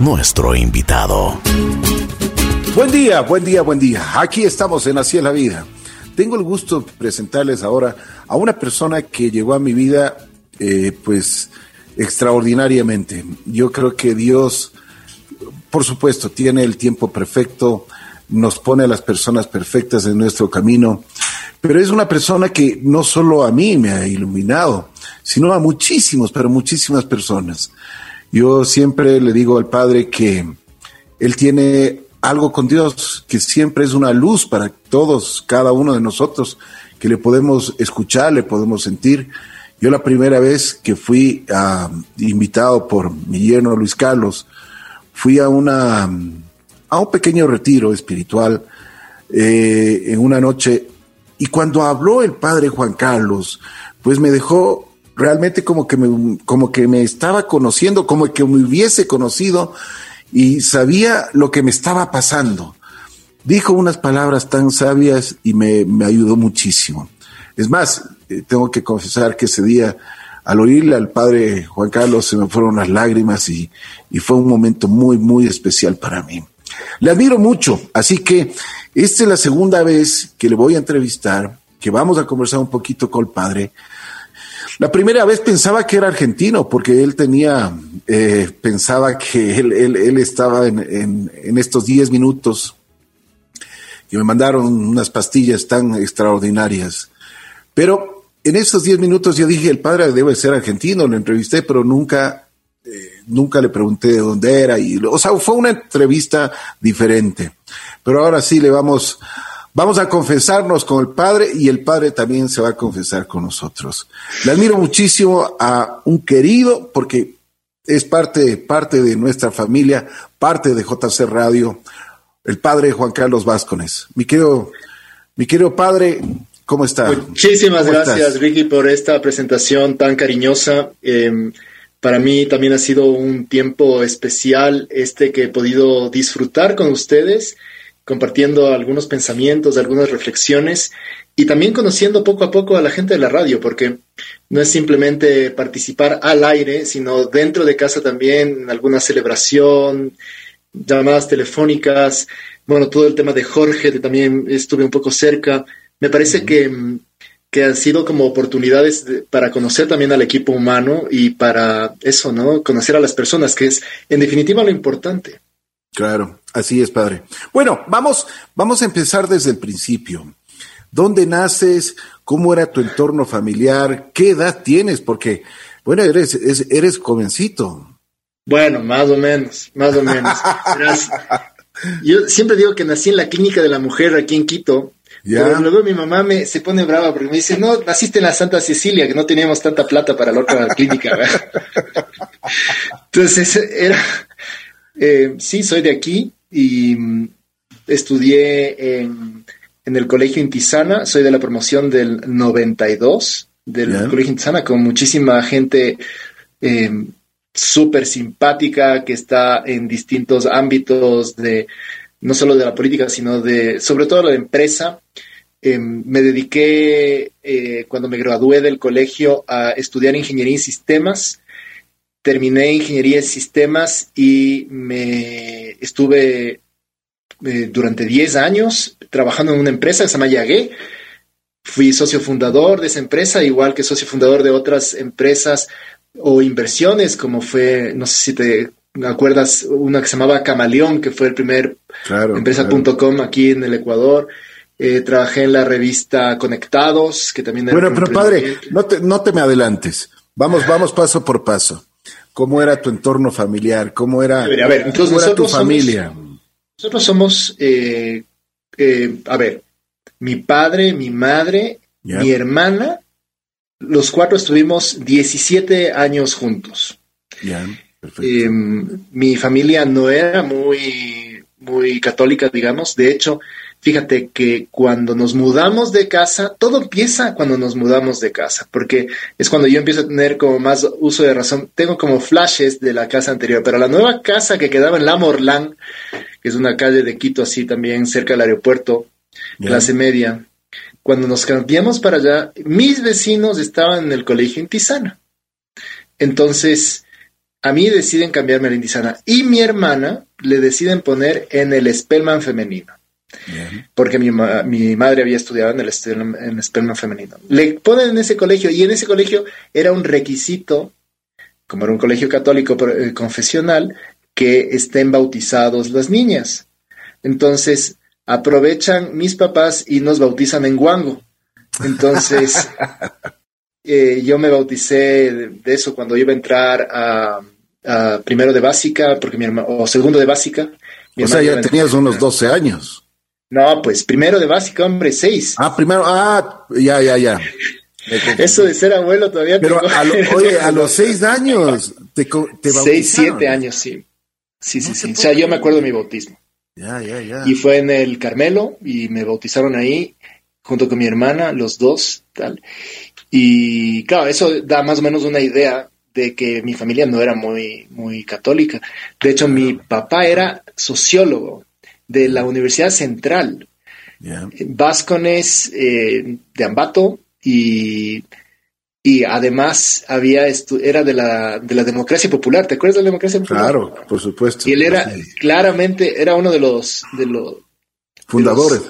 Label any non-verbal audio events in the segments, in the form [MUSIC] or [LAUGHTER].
nuestro invitado. Buen día, buen día, buen día. Aquí estamos en Así es la vida. Tengo el gusto de presentarles ahora a una persona que llegó a mi vida, eh, pues, extraordinariamente. Yo creo que Dios, por supuesto, tiene el tiempo perfecto, nos pone a las personas perfectas en nuestro camino, pero es una persona que no solo a mí me ha iluminado, sino a muchísimos, pero muchísimas personas. Yo siempre le digo al Padre que Él tiene algo con Dios, que siempre es una luz para todos, cada uno de nosotros, que le podemos escuchar, le podemos sentir. Yo la primera vez que fui ah, invitado por mi yerno Luis Carlos, fui a una a un pequeño retiro espiritual eh, en una noche y cuando habló el padre Juan Carlos, pues me dejó realmente como que me, como que me estaba conociendo, como que me hubiese conocido y sabía lo que me estaba pasando. Dijo unas palabras tan sabias y me, me ayudó muchísimo. Es más, eh, tengo que confesar que ese día, al oírle al padre Juan Carlos, se me fueron las lágrimas y, y fue un momento muy, muy especial para mí. Le admiro mucho, así que esta es la segunda vez que le voy a entrevistar, que vamos a conversar un poquito con el padre. La primera vez pensaba que era argentino, porque él tenía, eh, pensaba que él, él, estaba en, en, estos 10 minutos y me mandaron unas pastillas tan extraordinarias. Pero en estos 10 minutos yo dije, el padre debe ser argentino, lo entrevisté, pero nunca eh, nunca le pregunté de dónde era y, o sea, fue una entrevista diferente. Pero ahora sí le vamos, vamos a confesarnos con el Padre y el Padre también se va a confesar con nosotros. Le admiro muchísimo a un querido porque es parte, parte de nuestra familia, parte de JC Radio, el Padre Juan Carlos Vázquez. Mi querido, mi querido Padre, ¿cómo está? Muchísimas gracias, Ricky, por esta presentación tan cariñosa. Eh, para mí también ha sido un tiempo especial este que he podido disfrutar con ustedes, compartiendo algunos pensamientos, algunas reflexiones y también conociendo poco a poco a la gente de la radio, porque no es simplemente participar al aire, sino dentro de casa también en alguna celebración, llamadas telefónicas, bueno, todo el tema de Jorge, que también estuve un poco cerca. Me parece que que han sido como oportunidades para conocer también al equipo humano y para eso, ¿no? Conocer a las personas, que es en definitiva lo importante. Claro, así es, padre. Bueno, vamos, vamos a empezar desde el principio. ¿Dónde naces? ¿Cómo era tu entorno familiar? ¿Qué edad tienes? Porque, bueno, eres, eres jovencito. Bueno, más o menos, más o menos. [LAUGHS] yo siempre digo que nací en la clínica de la mujer aquí en Quito, pero luego mi mamá me, se pone brava porque me dice, no, naciste en la Santa Cecilia, que no teníamos tanta plata para la otra clínica. [LAUGHS] Entonces, era, eh, sí, soy de aquí y mm, estudié en, en, el Colegio Intisana, soy de la promoción del 92 del Colegio Intisana, con muchísima gente eh, súper simpática que está en distintos ámbitos de no solo de la política, sino de, sobre todo la empresa. Em, me dediqué, eh, cuando me gradué del colegio, a estudiar ingeniería en sistemas. Terminé ingeniería en sistemas y me estuve eh, durante 10 años trabajando en una empresa que se llama Yagué. Fui socio fundador de esa empresa, igual que socio fundador de otras empresas o inversiones, como fue, no sé si te acuerdas una que se llamaba Camaleón, que fue el primer empresa.com aquí en el Ecuador. Eh, trabajé en la revista Conectados, que también era Bueno, pero padre, no te, no te me adelantes. Vamos, vamos paso por paso. ¿Cómo era tu entorno familiar? ¿Cómo era, a ver, entonces era tu familia? nosotros somos, eh, eh, a ver, mi padre, mi madre, mi hermana, los cuatro estuvimos 17 años juntos. Ya. Eh, mi familia no era muy, muy católica, digamos. De hecho, fíjate que cuando nos mudamos de casa, todo empieza cuando nos mudamos de casa, porque es cuando yo empiezo a tener como más uso de razón. Tengo como flashes de la casa anterior, pero la nueva casa que quedaba en La Morlán, que es una calle de Quito, así también cerca del aeropuerto, clase media. Cuando nos cambiamos para allá, mis vecinos estaban en el colegio en Entonces, a mí deciden cambiarme a la y mi hermana le deciden poner en el Spellman femenino. Porque mi, mi, madre había estudiado en el, en Spellman femenino. Le ponen en ese colegio y en ese colegio era un requisito, como era un colegio católico eh, confesional, que estén bautizados las niñas. Entonces, aprovechan mis papás y nos bautizan en guango. Entonces, [LAUGHS] eh, yo me bauticé de eso cuando iba a entrar a, primero de básica, porque mi hermano, o segundo de básica. o sea, ya tenías unos 12 años. No, pues primero de básica, hombre, seis. Ah, primero, ah, ya, ya, ya. Eso de ser abuelo todavía. Pero a, [LAUGHS] oye, a los seis años te, te Seis, siete años, sí. Sí, sí, sí. O sea, yo me acuerdo de mi bautismo. Ya, ya, ya. Y fue en el Carmelo y me bautizaron ahí junto con mi hermana, los dos, tal. Y claro, eso da más o menos una idea de que mi familia no era muy, muy católica. De hecho, mi papá era sociólogo de la Universidad Central, Vascones eh, de Ambato, y, y además había era de la, de la democracia popular. ¿Te acuerdas de la democracia popular? Claro, por supuesto. Y él era claramente, era uno de los, de los fundadores.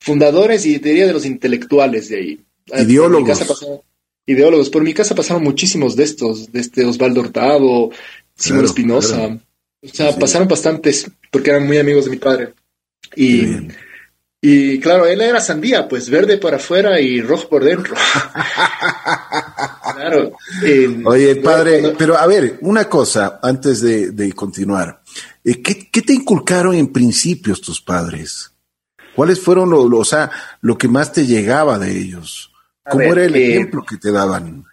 fundadores y diría de los intelectuales de ahí. Ideólogos. ideólogos. Por mi casa pasaron muchísimos de estos, de este Osvaldo Hurtado, Simón Espinosa. O sea, pasaron bastantes porque eran muy amigos de mi padre. Y, y claro, él era sandía, pues verde por afuera y rojo por dentro. [LAUGHS] claro. Oye, padre, pero a ver, una cosa antes de, continuar. Eh, ¿Qué, ¿Qué, te inculcaron en principios tus padres? ¿Cuáles fueron lo, o sea, lo que más te llegaba de ellos? ¿Cómo era el eh, ejemplo que te daban?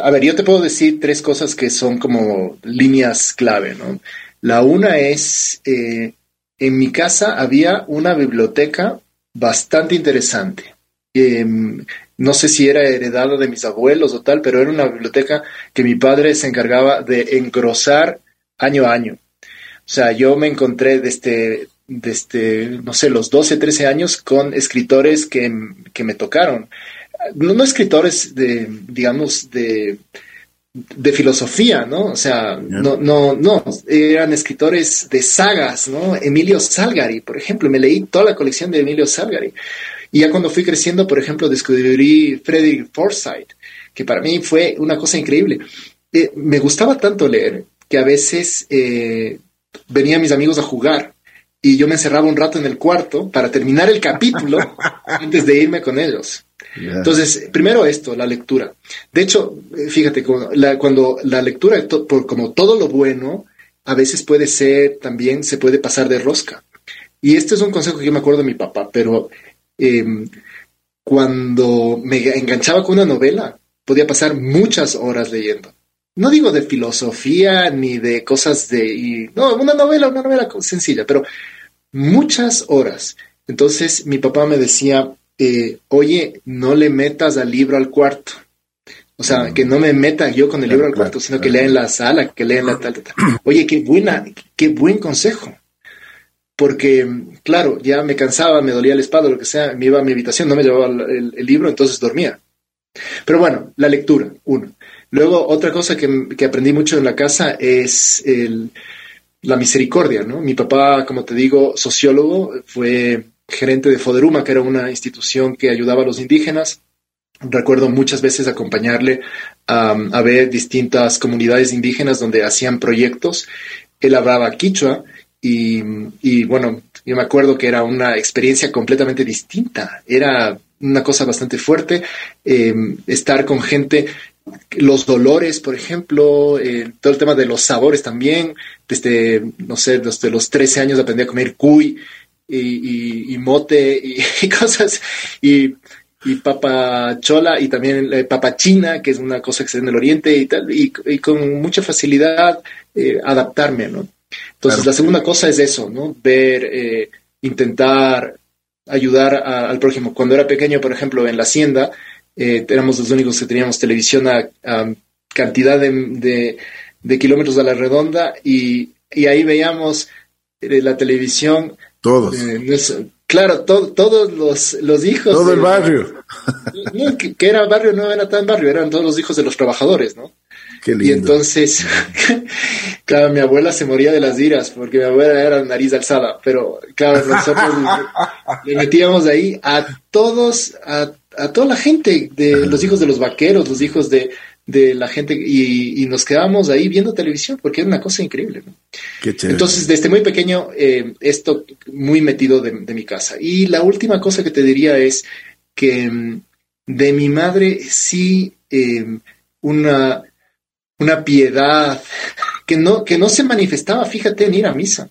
A ver, yo te puedo decir tres cosas que son como líneas clave, ¿no? La una es, eh, en mi casa había una biblioteca bastante interesante. Em, no sé si era heredada de mis abuelos o tal, pero era una biblioteca que mi padre se encargaba de engrosar año a año. O sea, yo me encontré desde, desde no sé, los 12, 13 años con escritores que, que me tocaron no, escritores de, digamos, de, de filosofía, ¿no? O sea, no, no, no, eran escritores de sagas, ¿no? Emilio Salgari, por ejemplo, me leí toda la colección de Emilio Salgari. Y ya cuando fui creciendo, por ejemplo, descubrí Frederick Forsyth, que para mí fue una cosa increíble. Eh, me gustaba tanto leer que a veces eh, venían mis amigos a jugar y yo me encerraba un rato en el cuarto para terminar el capítulo [LAUGHS] antes de irme con ellos. Entonces, primero esto, la lectura. De hecho, eh, fíjate, cuando la lectura, por, como todo lo bueno, a veces puede ser, también se puede pasar de rosca. Y este es un consejo que yo me acuerdo de mi papá, pero em, cuando me enganchaba con una novela, podía pasar muchas horas leyendo. No digo de filosofía ni de cosas de... no, una novela, una novela sencilla, pero muchas horas. Entonces mi papá me decía, eh, oye, no le metas al libro al cuarto. O sea, que no me meta yo con el libro al cuarto, sino que lea en la sala, que lea en la tal, tal, Oye, qué buena, qué buen consejo. Porque, claro, ya me cansaba, me dolía el espalda, lo que sea, me iba a mi habitación, no me llevaba el, libro, entonces dormía. Pero bueno, la lectura, uno. Luego, otra cosa que, que aprendí mucho en la casa es el, la misericordia, ¿no? Mi papá, como te digo, sociólogo, fue gerente de Foderuma, que era una institución que ayudaba a los indígenas. Recuerdo muchas veces acompañarle a ver distintas comunidades indígenas donde hacían proyectos. Él hablaba quichua y, bueno, yo me acuerdo que era una experiencia completamente distinta. Era una cosa bastante fuerte em, estar con gente los dolores, por ejemplo, todo el tema de los sabores también. Desde, no sé, desde los 13 años aprendí a comer cuy y, mote [LAUGHS] y, cosas, y, y papa chola y también eh, papa china, que es una cosa que se da en el oriente y tal, y, con mucha facilidad eh, adaptarme, ¿no? Entonces, la segunda cosa es eso, ¿no? Ver, eh, intentar ayudar al prójimo. Cuando era pequeño, por ejemplo, en la hacienda, éramos los únicos que teníamos televisión a, cantidad de, de, kilómetros a la redonda y, y ahí veíamos la televisión todos. Eh, claro, todos los, los hijos. Todo el barrio. que, era barrio, no era tan barrio, eran todos los hijos de los trabajadores, ¿no? Y entonces, [LAUGHS] claro, mi abuela se moría de las iras porque mi abuela era nariz alzada, pero claro, nosotros le metíamos ahí a todos, a, toda la gente, de los hijos de los vaqueros, los hijos de, la gente, y, nos quedábamos ahí viendo televisión porque era una cosa increíble. Entonces, desde muy pequeño, eh, esto muy metido de, mi casa. Y la última cosa que te diría es que mm, de mi madre sí eh, una una piedad que no, que no se manifestaba, fíjate, en ir a misa.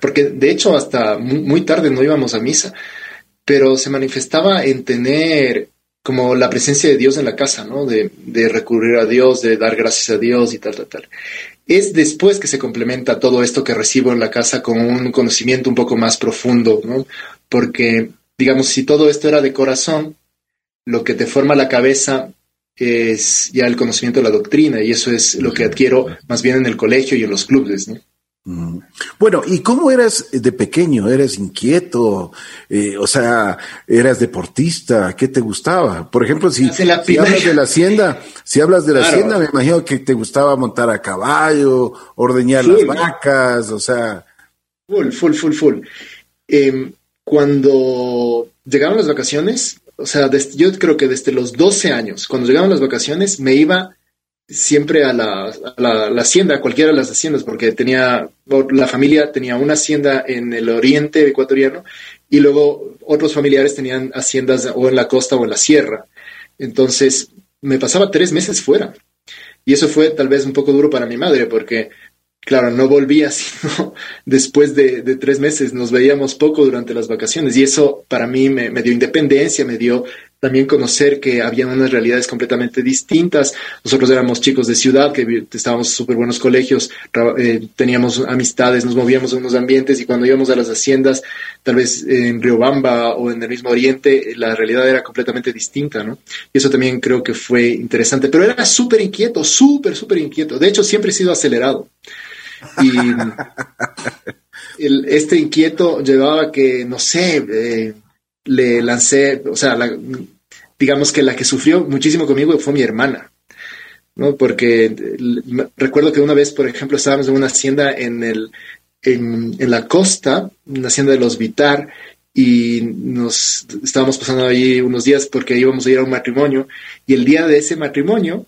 Porque de hecho hasta muy, tarde no íbamos a misa, pero se manifestaba en tener como la presencia de Dios en la casa, ¿no? De, de, recurrir a Dios, de dar gracias a Dios y tal, tal, tal. Es después que se complementa todo esto que recibo en la casa con un conocimiento un poco más profundo, ¿no? Porque, digamos, si todo esto era de corazón, lo que te forma la cabeza es ya el conocimiento de la doctrina y eso es lo que adquiero más bien en el colegio y en los clubes. Bueno, ¿y cómo eras de pequeño? ¿Eras inquieto? Eh, o sea, ¿eras deportista? ¿Qué te gustaba? Por ejemplo, si, hablas de la hacienda, si hablas de la hacienda, me imagino que te gustaba montar a caballo, ordeñar las vacas, o sea. Full, full, full, full. Em, cuando llegaron las vacaciones, o sea, yo creo que desde los 12 años, cuando llegaban las vacaciones, me iba siempre a la, hacienda, a cualquiera de las haciendas, porque tenía, la familia tenía una hacienda en el oriente ecuatoriano y luego otros familiares tenían haciendas o en la costa o en la sierra. Entonces, me pasaba tres meses fuera. Y eso fue tal vez un poco duro para mi madre, porque claro, no volvía [LAUGHS] sino después de, tres meses. Nos veíamos poco durante las vacaciones y eso para mí me, dio independencia, me dio también conocer que había unas realidades completamente distintas. Nosotros éramos chicos de ciudad, que estábamos en súper buenos colegios, eh, teníamos amistades, nos movíamos en unos ambientes y cuando íbamos a las haciendas, tal vez en Riobamba o en el mismo Oriente, la realidad era completamente distinta, ¿no? Y eso también creo que fue interesante, pero era súper inquieto, súper, súper inquieto. De hecho, siempre he sido acelerado. Y [LAUGHS] este inquieto llevaba que, no sé, eh, le lancé, o sea, digamos que la que sufrió muchísimo conmigo fue mi hermana. ¿no? Porque recuerdo que una vez, por ejemplo, estábamos en una hacienda en, el, en, en la costa, una hacienda de los Vitar, y nos estábamos pasando ahí unos días porque íbamos a ir a un matrimonio, y el día de ese matrimonio,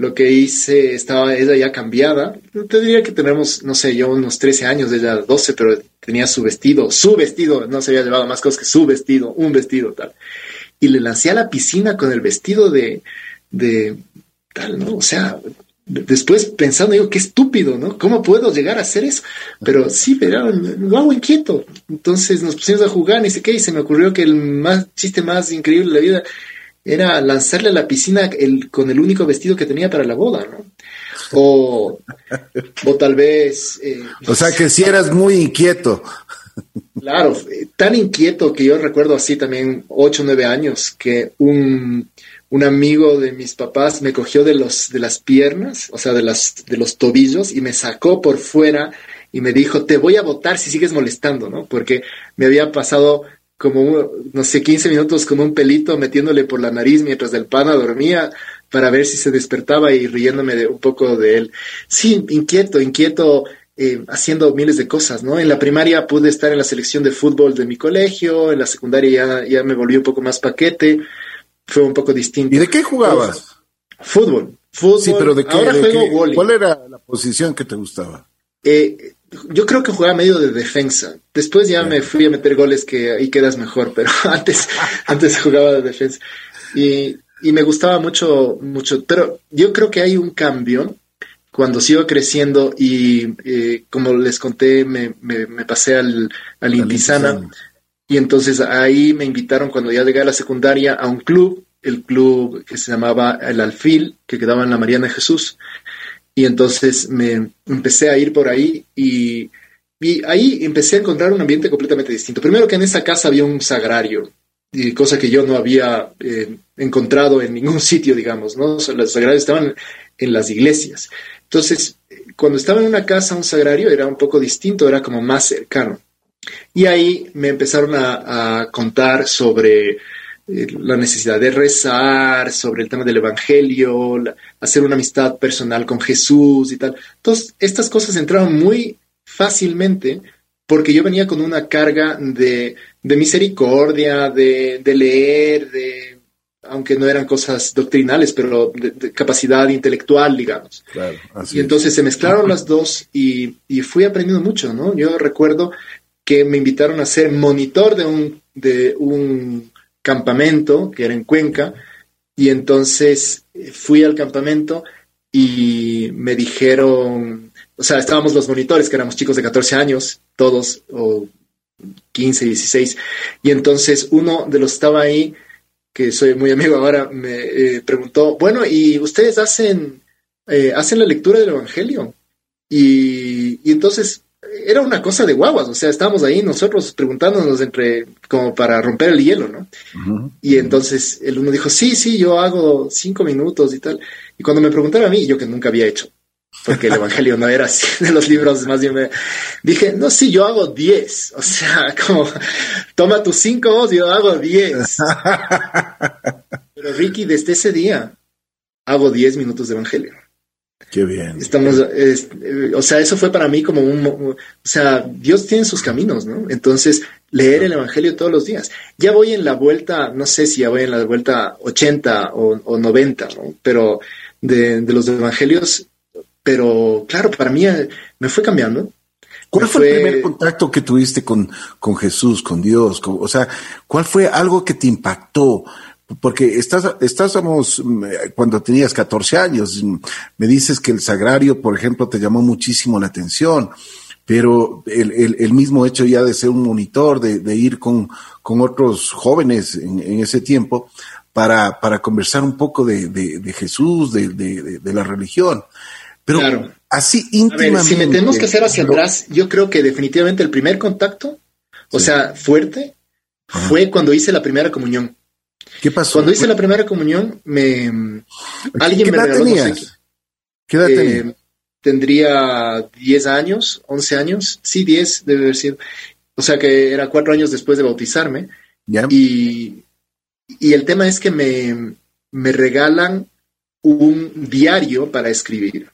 lo que hice, estaba ella ya cambiada. Te diría que tenemos, no sé, yo unos 13 años, ella 12, pero tenía su vestido, su vestido, no se había llevado más cosas que su vestido, un vestido tal. Y le lancé a la piscina con el vestido de, de tal, ¿no? O sea, después pensando, digo, qué estúpido, ¿no? ¿Cómo puedo llegar a hacer eso? Pero sí, pero lo hago inquieto. Entonces nos pusimos a jugar, ni sé qué, y se me ocurrió que el más chiste más increíble de la vida era lanzarle a la piscina el, con el único vestido que tenía para la boda, ¿no? O, o tal vez... Eh, o sea que si eras muy inquieto. Claro, tan inquieto que yo recuerdo así también, ocho o nueve años, que un, un, amigo de mis papás me cogió de, los, de las piernas, o sea, de, las, de los tobillos, y me sacó por fuera y me dijo, te voy a votar si sigues molestando, ¿no? Porque me había pasado como, no sé, 15 minutos con un pelito metiéndole por la nariz mientras el pana dormía para ver si se despertaba y riéndome de, un poco de él. Sí, inquieto, inquieto, eh, haciendo miles de cosas, ¿no? En la primaria pude estar en la selección de fútbol de mi colegio, en la secundaria ya, ya me volví un poco más paquete, fue un poco distinto. ¿Y de qué jugabas? Fútbol. Fútbol. Sí, pero de qué, Ahora ¿Cuál era la posición que te gustaba? Eh, yo creo que jugaba medio de defensa. Después ya me fui a meter goles que ahí quedas mejor, [LAUGHS] pero antes, antes jugaba de defensa. Y, y, me gustaba mucho, mucho. Pero yo creo que hay un cambio cuando sigo creciendo y eh, como les conté, me, me, pasé al, al Intizana. Y entonces ahí me invitaron cuando ya llegué a la secundaria a un club, el club que se llamaba El Alfil, que quedaba en la Mariana de Jesús. Y entonces me empecé a ir por ahí y, ahí empecé a encontrar un ambiente completamente distinto. Primero que en esa casa había un sagrario, y cosa que yo no había eh, encontrado en ningún [LAUGHS] sitio, digamos, ¿no? los sagrarios estaban en las iglesias. Entonces, cuando estaba en una casa, un sagrario era un poco distinto, era como más cercano. Y ahí me empezaron a, contar sobre, eh, la necesidad de rezar, sobre el tema del Evangelio, hacer una amistad personal con Jesús y tal. Entonces, estas cosas entraron muy fácilmente porque yo venía con una carga de, misericordia, de, leer, de aunque no eran cosas doctrinales, pero de, capacidad intelectual, digamos. y entonces se mezclaron las dos y, y, fui aprendiendo mucho, ¿no? Yo recuerdo que me invitaron a ser monitor de un, de un campamento que era en Cuenca y entonces eh, fui al campamento y me dijeron, o sea, estábamos los monitores, que éramos chicos de 14 años, todos, o 15, 16, y entonces uno de los que estaba ahí, que soy muy amigo ahora, me eh, preguntó, bueno, ¿y ustedes hacen, eh, hacen la lectura del Evangelio? Y, y entonces era una cosa de guaguas, o sea, estábamos ahí nosotros preguntándonos entre, como para romper el hielo, ¿no? Y entonces el uno dijo, sí, sí, yo hago cinco minutos y tal. Y cuando me preguntaron a mí, yo que nunca había hecho, porque el [LAUGHS] Evangelio no era así [LAUGHS] de los libros, más bien me dije, no, sí, yo hago diez, o sea, [LAUGHS] como, toma tus cinco, yo hago diez. Pero Ricky, desde ese día, hago diez minutos de Evangelio. Qué bien. Estamos, eh, o sea, eso fue para mí como un, o sea, Dios tiene sus caminos, ¿no? Entonces, leer el Evangelio todos los días. Ya voy en la vuelta, no sé si ya voy en la vuelta 80 o, 90, ¿no? Pero de, los Evangelios, pero claro, para mí eh, me fue cambiando. ¿Cuál fue, el primer contacto que tuviste con, con Jesús, con Dios? o sea, ¿cuál fue algo que te impactó? Porque estás, estamos, mm, cuando tenías 14 años, mm, me dices que el sagrario, por ejemplo, te llamó muchísimo la atención, pero el, el, mismo hecho ya de ser un monitor, de, de ir con, con, otros jóvenes en, en, ese tiempo, para, para conversar un poco de, de Jesús, de, la religión. Pero así íntimamente. si me tenemos que hacer hacia atrás, yo creo que definitivamente el primer contacto, o sea, fuerte, fue cuando hice la primera comunión. ¿Qué pasó? Cuando hice la primera comunión, me alguien me regaló tenías? ¿Qué edad eh, Tendría 10 años, 11 años, sí, 10 debe haber sido. O sea que era cuatro años después de bautizarme. Y, y el tema es que me, me regalan un diario para escribir.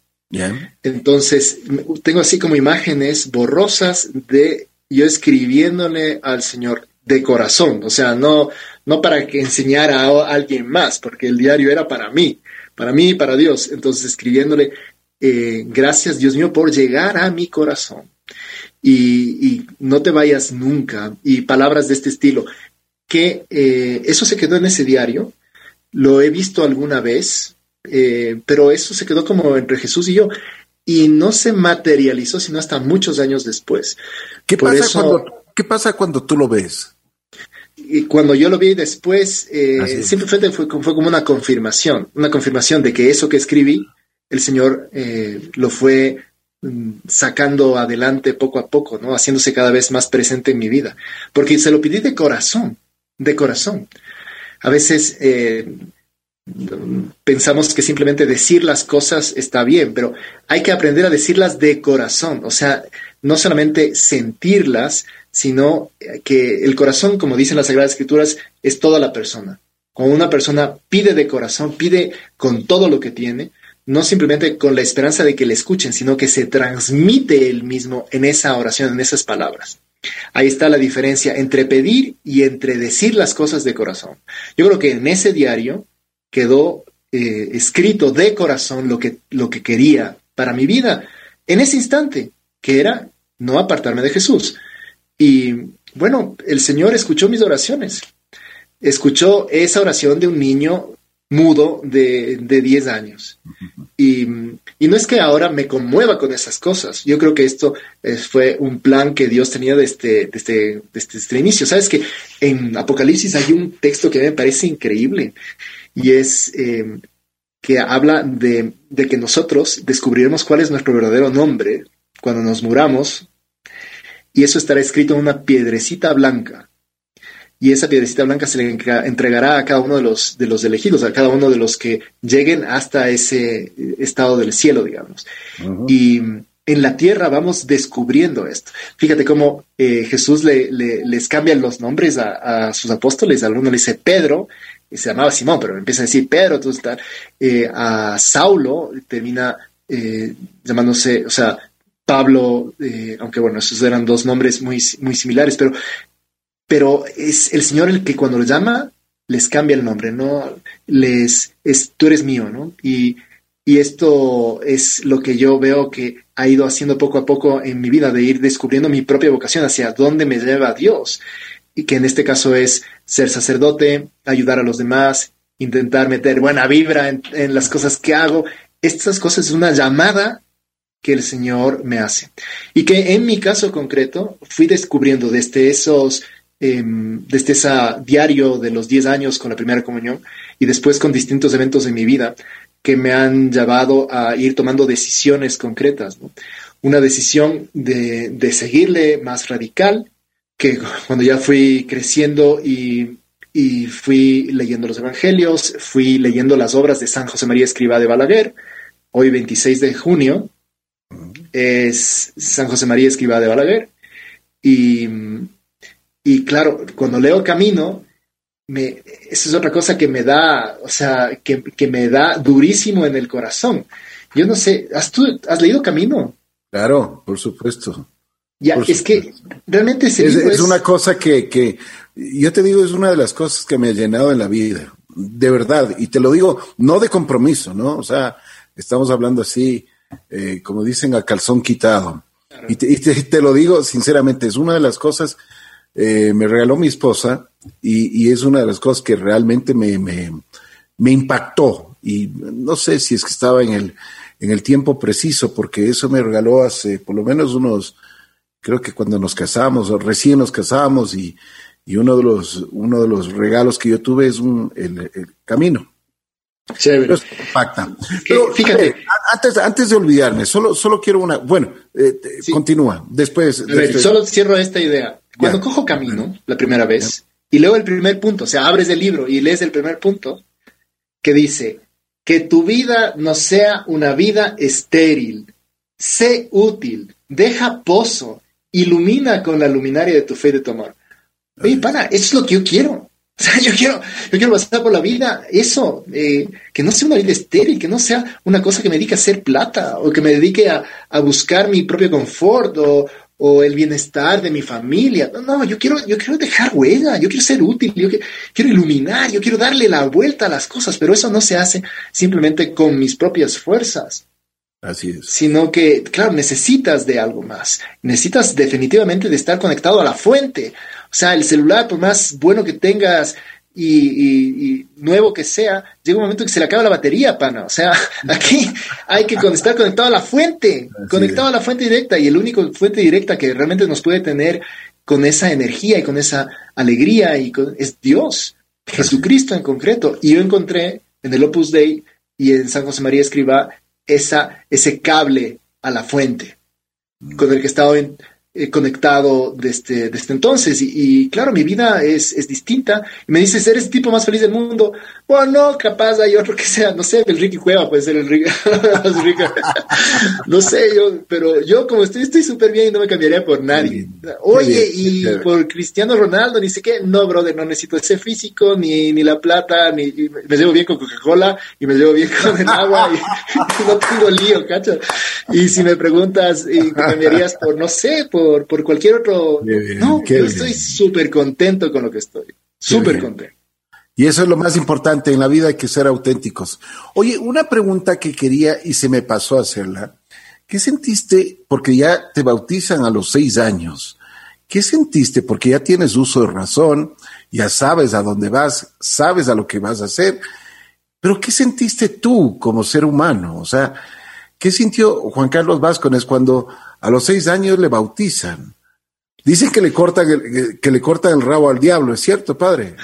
Entonces, tengo así como imágenes borrosas de yo escribiéndole al Señor de corazón, o sea, no, no para que enseñara a alguien más, porque el diario era para mí, para mí y para Dios. Entonces escribiéndole, eh, gracias Dios mío por llegar a mi corazón. Y, no te vayas nunca. Y palabras de este estilo. Que eh, eso se quedó en ese diario. Lo he visto alguna vez, eh, pero eso se quedó como entre Jesús y yo. Y no se materializó sino hasta muchos años después. ¿Qué, pasa, cuando, ¿qué pasa cuando tú lo ves? Y cuando yo lo vi después, eh, simplemente fue, fue, como una confirmación, una confirmación de que eso que escribí, el Señor eh, lo fue mm, sacando adelante poco a poco, ¿no? Haciéndose cada vez más presente en mi vida. Porque se lo pedí de corazón, de corazón. A veces eh, pensamos que simplemente decir las cosas está bien, pero hay que aprender a decirlas de corazón, o sea, no solamente sentirlas, sino que el corazón, como dicen las Sagradas Escrituras, es toda la persona. Cuando una persona pide de corazón, pide con todo lo que tiene, no simplemente con la esperanza de que le escuchen, sino que se transmite él mismo en esa oración, en esas palabras. Ahí está la diferencia entre pedir y entre decir las cosas de corazón. Yo creo que en ese diario quedó eh, escrito de corazón lo que, lo que quería para mi vida en ese instante, que era no apartarme de Jesús. Y bueno, el Señor escuchó mis oraciones. Escuchó esa oración de un niño mudo de, de 10 años. Y, y, no es que ahora me conmueva con esas cosas. Yo creo que esto eh, fue un plan que Dios tenía desde, desde, desde, desde, el inicio. Sabes que en Apocalipsis hay un texto que me parece increíble y es eh, que habla de, de que nosotros descubriremos cuál es nuestro verdadero nombre cuando nos muramos y eso estará escrito en una piedrecita blanca. Y esa piedrecita blanca se le entregará a cada uno de los, de los elegidos, a cada uno de los que lleguen hasta ese estado del cielo, digamos. y, en la tierra vamos descubriendo esto. Fíjate cómo eh, Jesús le, les cambia los nombres a, sus apóstoles. Alguno le dice Pedro, y se llamaba Simón, pero empieza a decir Pedro, entonces eh, a Saulo termina eh, llamándose, o sea, Pablo, aunque bueno, esos eran dos nombres muy, muy similares, pero, pero es el Señor el que cuando lo llama les cambia el nombre, ¿no? Les, es, tú eres mío, ¿no? Y y esto es lo que yo veo que ha ido haciendo poco a poco en mi vida, de ir descubriendo mi propia vocación hacia dónde me lleva Dios. Y que en este caso es ser sacerdote, ayudar a los demás, intentar meter buena vibra en, las cosas que hago. Estas cosas es una llamada que el Señor me hace. Y que en mi caso concreto fui descubriendo desde esos, em, desde ese diario de los 10 años con la primera comunión y después con distintos eventos de mi vida, que me han llevado a ir tomando decisiones concretas. Una decisión de, seguirle más radical, que [LAUGHS] cuando ya fui creciendo y, fui leyendo los evangelios, fui leyendo las obras de San José María Escriba de Balaguer, hoy 26 de junio es San José María Escriba de Balaguer, y, y claro, cuando leo Camino, me, eso es otra cosa que me da, o sea, que, me da durísimo en el corazón. Yo no sé, ¿has, tú, has leído Camino? Claro, por supuesto. Ya, es que realmente es, es, una cosa que, que, yo te digo, es una de las cosas que me ha llenado en la vida, de verdad, y te lo digo, no de compromiso, ¿no? O sea, estamos hablando así, eh, como dicen, a calzón quitado. Y, te, lo digo sinceramente, es una de las cosas eh, me regaló mi esposa y, es una de las cosas que realmente me, me, impactó. Y no sé si es que estaba en el, en el tiempo preciso, porque eso me regaló hace por lo menos unos, creo que cuando nos casamos, o recién nos casamos, y, y uno, de los, uno de los regalos que yo tuve es un, el, camino. Chévere. impacta. Pero, fíjate, antes, antes de olvidarme, solo, solo quiero una. Bueno, eh, continúa. Después. solo cierro esta idea. Cuando cojo camino la primera vez y leo el primer punto, o sea, abres el libro y lees el primer punto, que dice, que tu vida no sea una vida estéril, sé útil, deja pozo, ilumina con la luminaria de tu fe y de tu amor. Oye, pana, eso es lo que yo quiero. O sea, yo quiero, yo quiero pasar por la vida eso, eh, que no sea una vida estéril, que no sea una cosa que me dedique a hacer plata o que me dedique a, a buscar mi propio confort o, o el bienestar de mi familia. No, no, yo quiero, yo quiero dejar huella, yo quiero ser útil, yo quiero, iluminar, yo quiero darle la vuelta a las cosas, pero eso no se hace simplemente con mis propias fuerzas. Así es. Sino que, claro, necesitas de algo más. Necesitas definitivamente de estar conectado a la fuente. O sea, el celular, por más bueno que tengas, y, nuevo que sea, llega un momento que se le acaba la batería, pana. O sea, [LAUGHS] aquí hay que estar conectado a la fuente, conectado a la fuente directa y el único fuente directa que realmente nos puede tener con esa energía y con esa alegría y es Dios, Jesucristo en concreto. Y yo encontré en el Opus Dei y en San José María Escriba esa, ese cable a la fuente con el que he estado en, eh, conectado desde, desde entonces. Y, claro, mi vida es, es, distinta. Y me dices, eres el tipo más feliz del mundo. Bueno, no, capaz hay otro [LAUGHS] que sea, no sé, el Ricky Cueva puede ser el Ricky. [LAUGHS] no sé, yo, pero yo como estoy, estoy súper bien y no me cambiaría por nadie. Oye, y por Cristiano Ronaldo, ni sé qué. No, brother, no necesito ese físico, ni, ni la plata, ni me llevo bien con Coca-Cola y me llevo bien con el agua y, [LAUGHS] no tengo lío, cacho. Y si me preguntas, ¿y cambiarías por, no sé, por por, cualquier otro. no, yo estoy súper contento con lo que estoy. Súper contento. Y eso es lo más importante en la vida, hay que ser auténticos. Oye, una pregunta que quería y se me pasó a hacerla. ¿Qué sentiste? Porque ya te bautizan a los seis años. ¿Qué sentiste? Porque ya tienes uso de razón, ya sabes a dónde vas, sabes a lo que vas a hacer. Pero ¿qué sentiste tú como ser humano? O sea, ¿qué sintió Juan Carlos Vázquez cuando a los seis años le bautizan. Dicen que le cortan el, que le cortan el rabo al diablo, ¿es cierto, padre?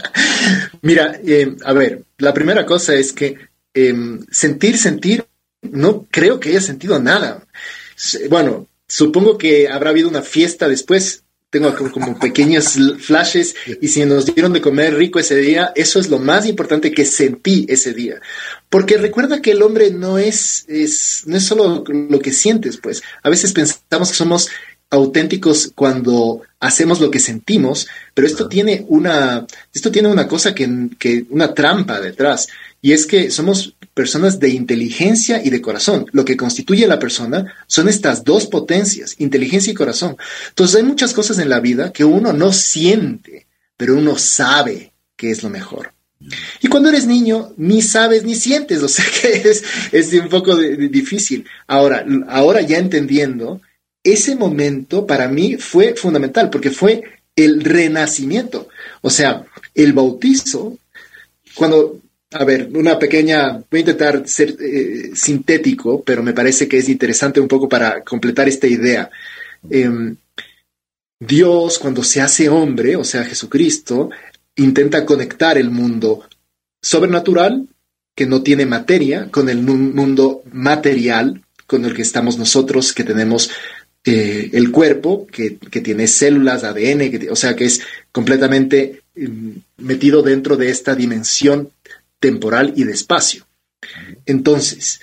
[LAUGHS] Mira, eh, a ver, la primera cosa es que em, sentir, sentir, no creo que haya sentido nada. Bueno, supongo que habrá habido una fiesta después tengo como pequeños flashes y si nos dieron de comer rico ese día, eso es lo más importante que sentí ese día. Porque recuerda que el hombre no es, es, no es solo lo que sientes, pues. A veces pensamos que somos auténticos cuando hacemos lo que sentimos, pero esto tiene una, esto tiene una cosa que, que, una trampa detrás, y es que somos personas de inteligencia y de corazón. Lo que constituye a la persona son estas dos potencias, inteligencia y corazón. Entonces hay muchas cosas en la vida que uno no siente, pero uno sabe que es lo mejor. Y cuando eres niño, ni sabes ni sientes, o sea [LAUGHS] que es, es un poco difícil. Ahora, ahora ya entendiendo, ese momento para mí fue fundamental porque fue el renacimiento. O sea, el bautizo, cuando, a ver, una pequeña, voy a intentar ser eh, sintético, pero me parece que es interesante un poco para completar esta idea. Em, Dios, cuando se hace hombre, o sea, Jesucristo, intenta conectar el mundo sobrenatural, que no tiene materia, con el mundo material, con el que estamos nosotros, que tenemos eh, el cuerpo, que, tiene células, ADN, o sea, que es completamente mm, metido dentro de esta dimensión temporal y de espacio. Entonces,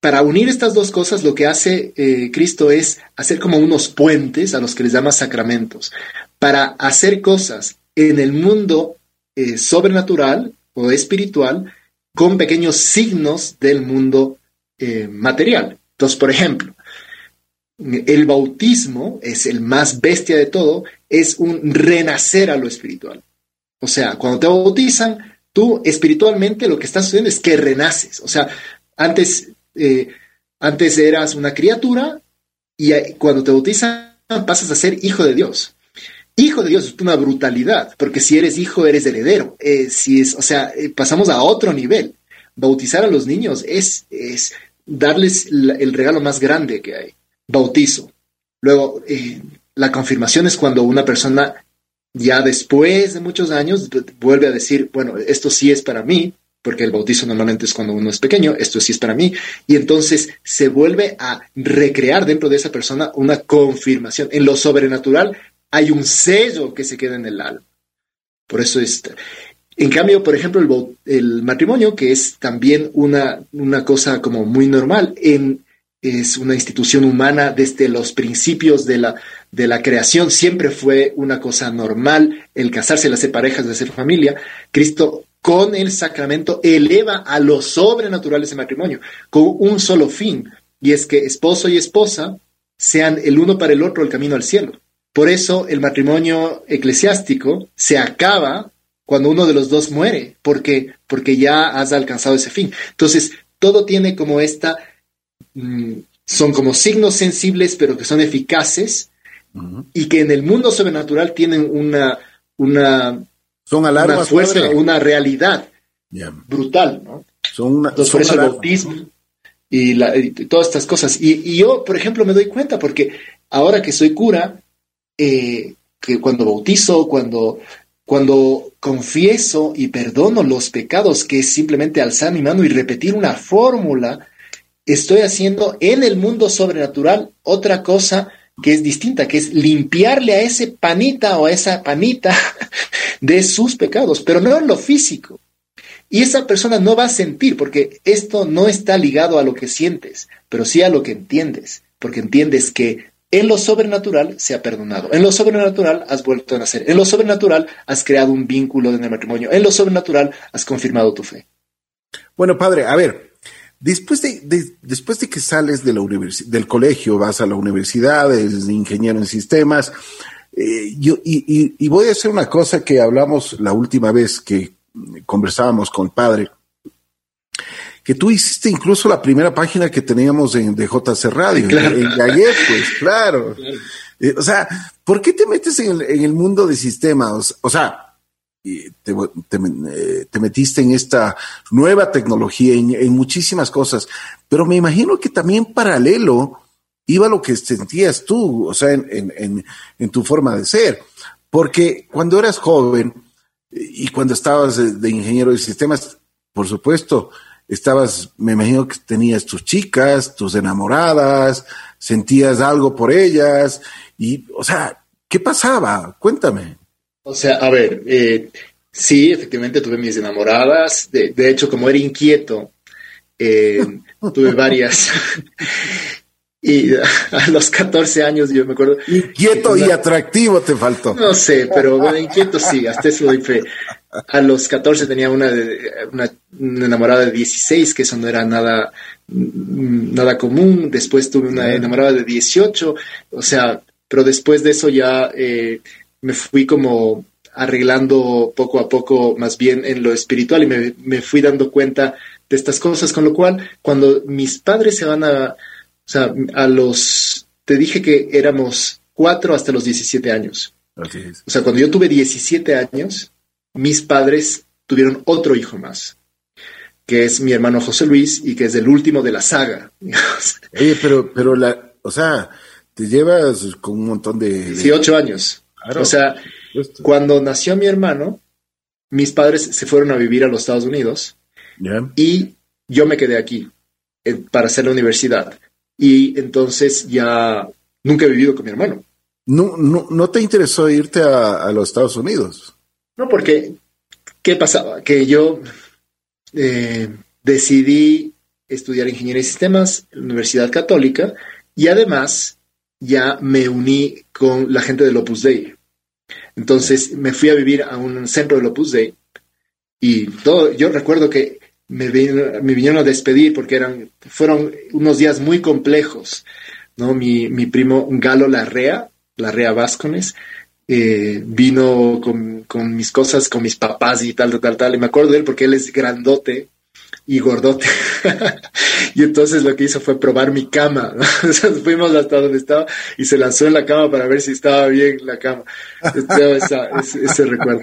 para unir estas dos cosas, lo que hace eh, Cristo es hacer como unos puentes a los que les llama sacramentos, para hacer cosas en el mundo eh, sobrenatural o espiritual con pequeños signos del mundo material. Entonces, por ejemplo, el bautismo es el más bestia de todo, es un renacer a lo espiritual. O sea, cuando te bautizan, tú espiritualmente lo que estás sucediendo es que renaces. O sea, antes, eh, antes eras una criatura y cuando te bautizan pasas a ser hijo de Dios. Hijo de Dios es una brutalidad, porque si eres hijo eres heredero. Eh, si es, o sea, eh, pasamos a otro nivel. Bautizar a los niños es, es darles el regalo más grande que hay bautizo. Luego, la confirmación es cuando una persona ya después de muchos años vuelve a decir, bueno, esto sí es para mí, porque el bautizo normalmente es cuando uno es pequeño, esto sí es para mí, y entonces se vuelve a recrear dentro de esa persona una confirmación. En lo sobrenatural hay un sello que se queda en el alma. Por eso es... En cambio, por ejemplo, el, el matrimonio, que es también una, una cosa como muy normal, en es una institución humana desde los principios de la, de la creación, siempre fue una cosa normal el casarse, el hacer parejas, el hacer familia. Cristo con el sacramento eleva a lo sobrenatural ese matrimonio, con un solo fin, y es que esposo y esposa sean el uno para el otro el camino al cielo. Por eso el matrimonio eclesiástico se acaba cuando uno de los dos muere, porque, porque ya has alcanzado ese fin. Entonces, todo tiene como esta son como signos sensibles, pero que son eficaces y que en el mundo sobrenatural tienen una, una, son alarmas, fuerza, una realidad brutal. ¿no? Son una, por eso el bautismo y, todas estas cosas. Y, yo, por ejemplo, me doy cuenta porque ahora que soy cura, eh, que cuando bautizo, cuando, cuando confieso y perdono los pecados, que es simplemente alzar mi mano y repetir una fórmula, estoy haciendo en el mundo sobrenatural otra cosa que es distinta, que es limpiarle a ese panita o a esa panita [LAUGHS] de sus pecados, pero no en lo físico. Y esa persona no va a sentir, porque esto no está ligado a lo que sientes, pero sí a lo que entiendes, porque entiendes que en lo sobrenatural se ha perdonado, en lo sobrenatural has vuelto a nacer, en lo sobrenatural has creado un vínculo en el matrimonio, en lo sobrenatural has confirmado tu fe. Bueno, padre, a ver, Después de, después de que sales de la del colegio, vas a la universidad, eres ingeniero en sistemas, eh, yo, y, voy a hacer una cosa que hablamos la última vez que conversábamos con el padre, que tú hiciste incluso la primera página que teníamos en, de JC Radio, en, en pues, claro. Eh, o sea, ¿por qué te metes en el, en el mundo de sistemas? O sea, te, eh, te, metiste en esta nueva tecnología, en, muchísimas cosas, pero me imagino que también paralelo iba lo que sentías tú, o sea, en, tu forma de ser, porque cuando eras joven y cuando estabas de, ingeniero de sistemas, por supuesto, estabas, me imagino que tenías tus chicas, tus enamoradas, sentías algo por ellas, y, o sea, ¿Qué pasaba? Cuéntame. O sea, a ver, eh, sí, efectivamente tuve mis enamoradas. De, hecho, como era inquieto, eh, [LAUGHS] tuve varias. [LAUGHS] y a los 14 años, yo me acuerdo. Inquieto y atractivo te faltó. No sé, pero bueno, inquieto sí, hasta eso doy fe. A los 14 tenía una, una, enamorada de 16, que eso no era nada, nada común. Después tuve una enamorada de 18, o sea, pero después de eso ya eh, me fui como arreglando poco a poco más bien en lo espiritual y me, me, fui dando cuenta de estas cosas, con lo cual cuando mis padres se van a, o sea, a los, te dije que éramos cuatro hasta los 17 años. O sea, cuando yo tuve 17 años, mis padres tuvieron otro hijo más, que es mi hermano José Luis y que es el último de la saga. [LAUGHS] Oye, pero, pero la, o sea, te llevas con un montón de... Sí, ocho o sea, cuando nació mi hermano, mis padres se fueron a vivir a los Estados Unidos y yo me quedé aquí eh, para hacer la universidad. Y entonces ya nunca he vivido con mi hermano. ¿No, no, te interesó irte a, los Estados Unidos? No, porque, ¿qué pasaba? Que yo eh, decidí estudiar ingeniería de sistemas en la Universidad Católica y además ya me uní con la gente del Opus Dei. Entonces me fui a vivir a un centro del Opus Dei y todo, yo recuerdo que me, me vinieron a despedir porque eran, fueron unos días muy complejos. ¿no? Mi, primo Galo Larrea, Larrea Vázquez, eh, vino con, con, mis cosas, con mis papás y tal, tal, tal. Y me acuerdo de él porque él es grandote y gordote. [LAUGHS] y entonces lo que hizo fue probar mi cama. [LAUGHS] fuimos hasta donde estaba y se lanzó en la cama para ver si estaba bien la cama. ese, recuerdo.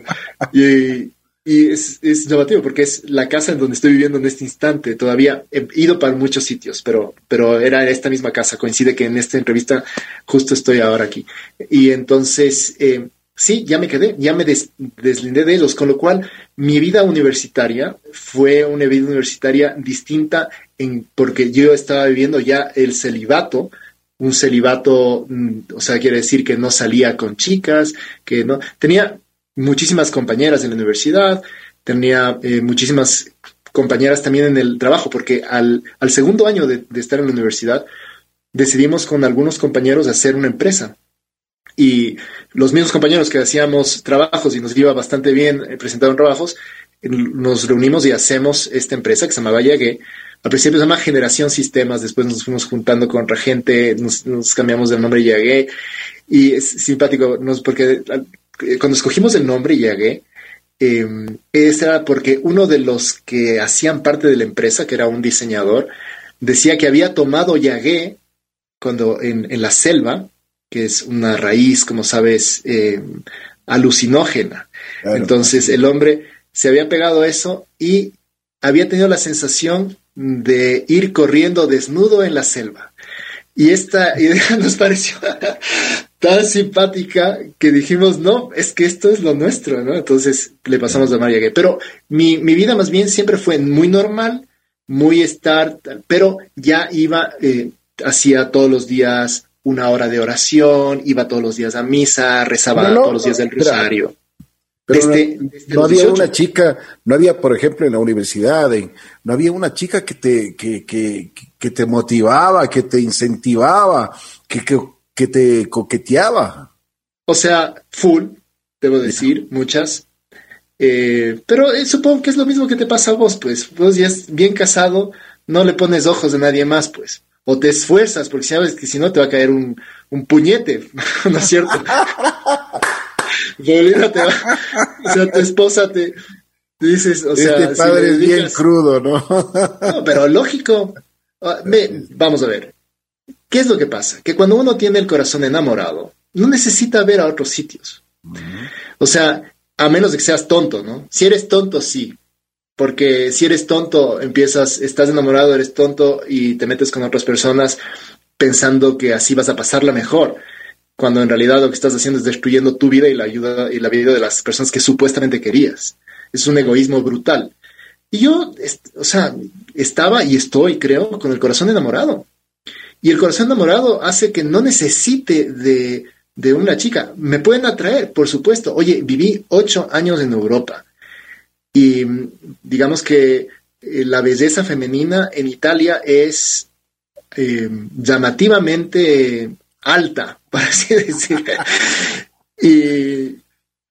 Y, y es, es, llamativo porque es la casa en donde estoy viviendo en este instante. Todavía he ido para muchos sitios, pero, pero era esta misma casa. Coincide que en esta entrevista justo estoy ahora aquí. Y entonces, eh, sí, ya me quedé, ya me deslindé de ellos, con lo cual mi vida universitaria fue una vida universitaria distinta en, porque yo estaba viviendo ya el celibato, un celibato, mm, o sea, quiere decir que no salía con chicas, que no, tenía muchísimas compañeras en la universidad, tenía eh, muchísimas compañeras también en el trabajo, porque al, al segundo año de, de estar en la universidad, decidimos con algunos compañeros hacer una empresa y los mismos compañeros que hacíamos trabajos y nos iba bastante bien, eh, presentaron trabajos, nos reunimos y hacemos esta empresa que se llamaba Yague. Al principio se llama Generación Sistemas, después nos fuimos juntando con otra gente, nos, cambiamos del nombre Yague. Y es simpático, nos, porque eh, cuando escogimos el nombre Yague, eh, era porque uno de los que hacían parte de la empresa, que era un diseñador, decía que había tomado Yague cuando en, en la selva que es una raíz, como sabes, eh, alucinógena. Entonces el hombre se había pegado a eso y había tenido la sensación de ir corriendo desnudo en la selva. Y esta [LAUGHS] idea nos pareció [LAUGHS] tan simpática que dijimos, no, es que esto es lo nuestro, ¿no? Entonces le pasamos a María Gay. Pero mi, vida más bien siempre fue muy normal, muy estar, pero ya iba, eh, hacía todos los días una hora de oración, iba todos los días a misa, rezaba todos los días del rosario. Pero no, había una chica, no había, por ejemplo, en la universidad, no había una chica que te, que, que, que te motivaba, que te incentivaba, que, que, te coqueteaba. O sea, full, debo decir, muchas. Eh, pero eh, supongo que es lo mismo que te pasa a vos, pues. Vos ya es bien casado, no le pones ojos de nadie más, pues o te esfuerzas, porque sabes que si no te va a caer un, puñete, [LAUGHS] ¿no es cierto? [LAUGHS] o sea, tu esposa te, dices, o sea, este padre es bien crudo, ¿no? no, pero lógico. Ah, vamos a ver. ¿Qué es lo que pasa? Que cuando uno tiene el corazón enamorado, no necesita ver a otros sitios. O sea, a menos de que seas tonto, ¿no? Si eres tonto, sí, porque si eres tonto, empiezas, estás enamorado, eres tonto y te metes con otras personas pensando que así vas a pasarla mejor, cuando en realidad lo que estás haciendo es destruyendo tu vida y la ayuda y la vida de las personas que supuestamente querías. Es un egoísmo brutal. Y yo, o sea, estaba y estoy, creo, con el corazón enamorado. Y el corazón enamorado hace que no necesite de de una chica. Me pueden atraer, por supuesto. Oye, viví ocho años en Europa y digamos que eh, la belleza femenina en Italia es eh, llamativamente alta, [LAUGHS] por así decir. y,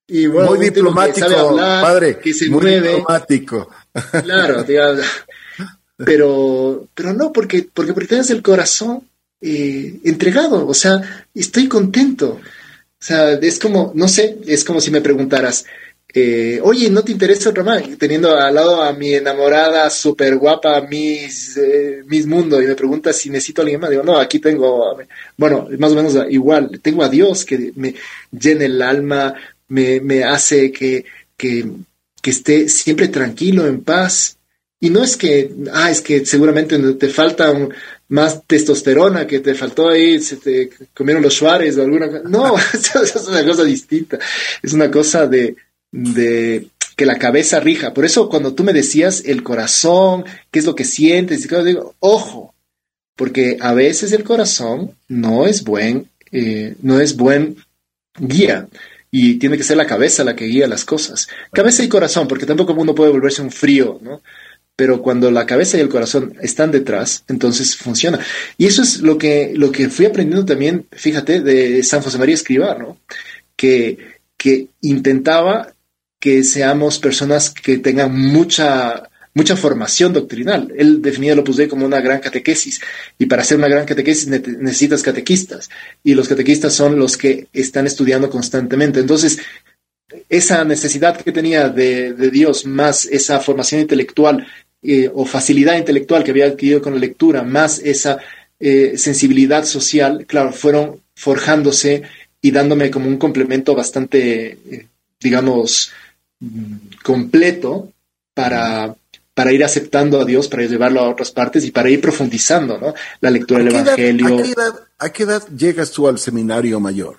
y bueno, muy diplomático, padre, que se muy diplomático. Claro, pero, pero no, porque, porque, porque tienes el corazón eh, entregado, o sea, estoy contento. O sea, es como, no sé, es como si me preguntaras, eh, oye, ¿no te interesa otro más? Teniendo al lado a mi enamorada súper guapa, Miss, eh, Miss Mundo, y me pregunta si necesito a alguien más. Digo, no, aquí tengo, bueno, más o menos igual, tengo a Dios que me llena el alma, me, me hace que, que, que esté siempre tranquilo, en paz. Y no es que, ah, es que seguramente te falta más testosterona que te faltó ahí, se te comieron los suárez o alguna cosa. No, [LAUGHS] es una cosa distinta. Es una cosa de, de que la cabeza rija. Por eso cuando tú me decías el corazón, qué es lo que sientes, y digo, ojo, porque a veces el corazón no es buen, eh, no es buen guía. Y tiene que ser la cabeza la que guía las cosas. Cabeza y corazón, porque tampoco uno puede volverse un frío, ¿no? pero cuando la cabeza y el corazón están detrás, entonces funciona. Y eso es lo que, lo que fui aprendiendo también, fíjate, de San José María Escribá, ¿no? Que, que intentaba que seamos personas que tengan mucha, mucha formación doctrinal. Él definía el Opus Dei como una gran catequesis, y para hacer una gran catequesis necesitas catequistas, y los catequistas son los que están estudiando constantemente. Entonces, esa necesidad que tenía de, Dios, más esa formación intelectual eh, o facilidad intelectual que había adquirido con la lectura, más esa eh, sensibilidad social, claro, fueron forjándose y dándome como un complemento bastante, eh, digamos, completo para, para ir aceptando a Dios, para llevarlo a otras partes y para ir profundizando, ¿no? La lectura del Evangelio. ¿a, qué edad, llegas tú al seminario mayor?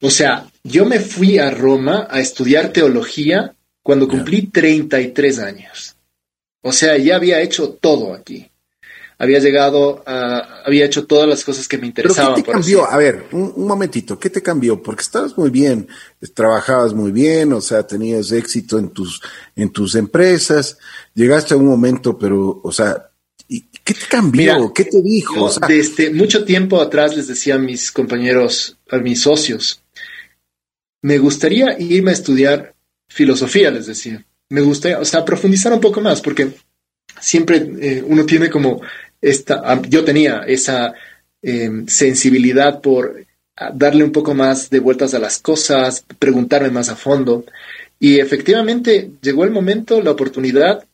O sea, yo me fui a Roma a estudiar teología cuando cumplí 33 años. O sea, ya había hecho todo aquí. Había llegado, a, había hecho todas las cosas que me interesaban. ¿Pero ¿Qué te cambió? A ver, un, momentito, ¿qué te cambió? Porque estabas muy bien, trabajabas muy bien, o sea, tenías éxito en tus, en tus empresas, llegaste a un momento, pero, o sea, ¿qué te cambió? ¿Qué te dijo? desde mucho tiempo atrás les decía a mis compañeros, a mis socios, me gustaría irme a estudiar filosofía, les decía. Me gustaría, o sea, profundizar un poco más, porque siempre eh, uno tiene como esta, yo tenía esa em, sensibilidad por darle un poco más de vueltas a las cosas, preguntarme más a fondo. Y efectivamente llegó el momento, la oportunidad,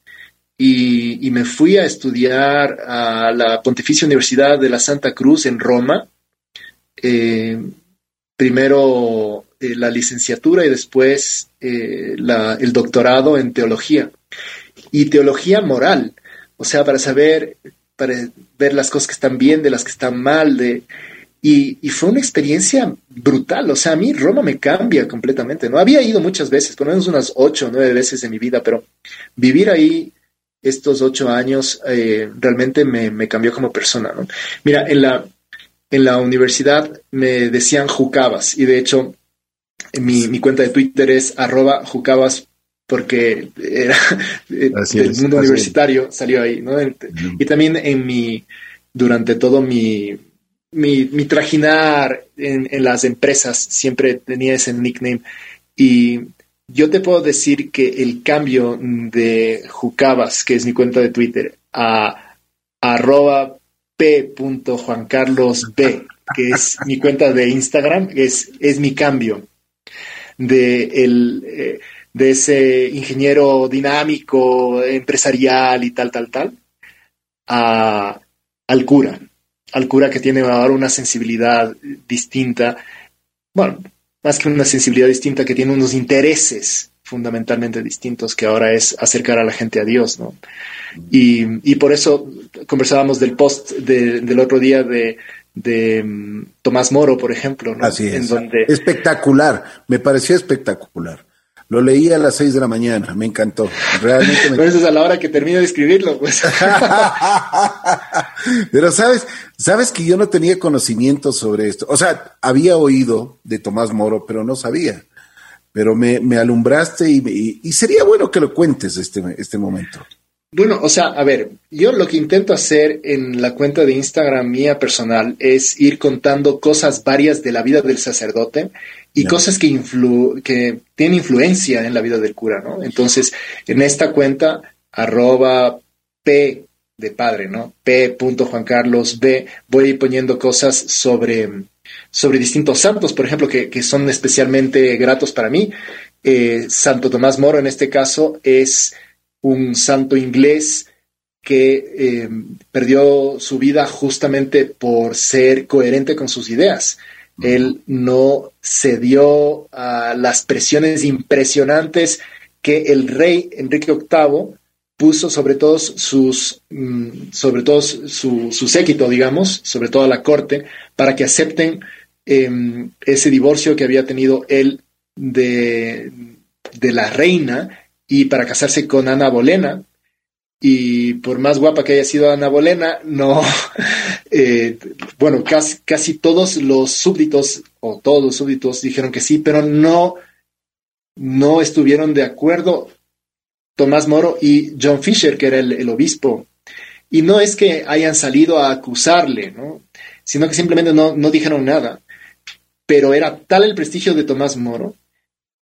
y, me fui a estudiar a la Pontificia Universidad de la Santa Cruz en Roma. Eh, primero eh, la licenciatura y después eh, el doctorado en teología. Y teología moral, o sea, para saber, para ver las cosas que están bien, de las que están mal, de, y, fue una experiencia brutal. O sea, a mí Roma me cambia completamente. No había ido muchas veces, por lo menos unas ocho o nueve veces en mi vida, pero vivir ahí estos ocho años eh, realmente me, me, cambió como persona. Mira, en la, en la universidad me decían jucabas y de hecho mi, mi cuenta de Twitter es arroba jucabas porque era [LAUGHS] del mundo universitario, salió ahí, ¿no? Y también en mi, durante todo mi, mi, mi trajinar en, en, las empresas, siempre tenía ese nickname. Y yo te puedo decir que el cambio de Jucabas, que es mi cuenta de Twitter, a arroba p.juancarlosb, que es mi cuenta de Instagram, es, es mi cambio de, el, eh, de ese ingeniero dinámico, empresarial y tal, tal, tal, a, al cura, al cura que tiene ahora una sensibilidad distinta, bueno, más que una sensibilidad distinta, que tiene unos intereses fundamentalmente distintos, que ahora es acercar a la gente a Dios, ¿no? Y, y por eso conversábamos del post del otro día de, de mm, Tomás Moro, por ejemplo, ¿no? Así es. Espectacular, me parecía espectacular. Lo leí a las seis de la mañana, me encantó. Realmente me Pero eso es a la hora que termino de escribirlo, pues. [LAUGHS] Pero sabes, sabes que yo no tenía conocimiento sobre esto. O sea, había oído de Tomás Moro, pero no sabía. Pero me, me alumbraste y, y, sería bueno que lo cuentes este, este momento. Bueno, o sea, a ver, yo lo que intento hacer en la cuenta de Instagram mía personal es ir contando cosas varias de la vida del sacerdote y cosas que, influ que tienen influencia en la vida del cura, ¿no? Entonces, en esta cuenta, arroba P de padre, ¿no? P. Juan Carlos B. Voy a ir poniendo cosas sobre, sobre distintos santos, por ejemplo, que, que son especialmente gratos para mí. Eh, Santo Tomás Moro, en este caso, es un santo inglés que eh, perdió su vida justamente por ser coherente con sus ideas. Él no cedió a las presiones impresionantes que el rey Enrique VIII puso sobre todos sus, mm, sobre todo su, séquito, digamos, sobre toda la corte, para que acepten em, ese divorcio que había tenido él de, de la reina y para casarse con Ana Bolena. Y por más guapa que haya sido Ana Bolena, no, [LAUGHS] eh, bueno, casi, casi todos los súbditos, o todos los súbditos dijeron que sí, pero no, no estuvieron de acuerdo Tomás Moro y John Fisher, que era el, obispo. Y no es que hayan salido a acusarle, ¿no? sino que simplemente no, no dijeron nada. Pero era tal el prestigio de Tomás Moro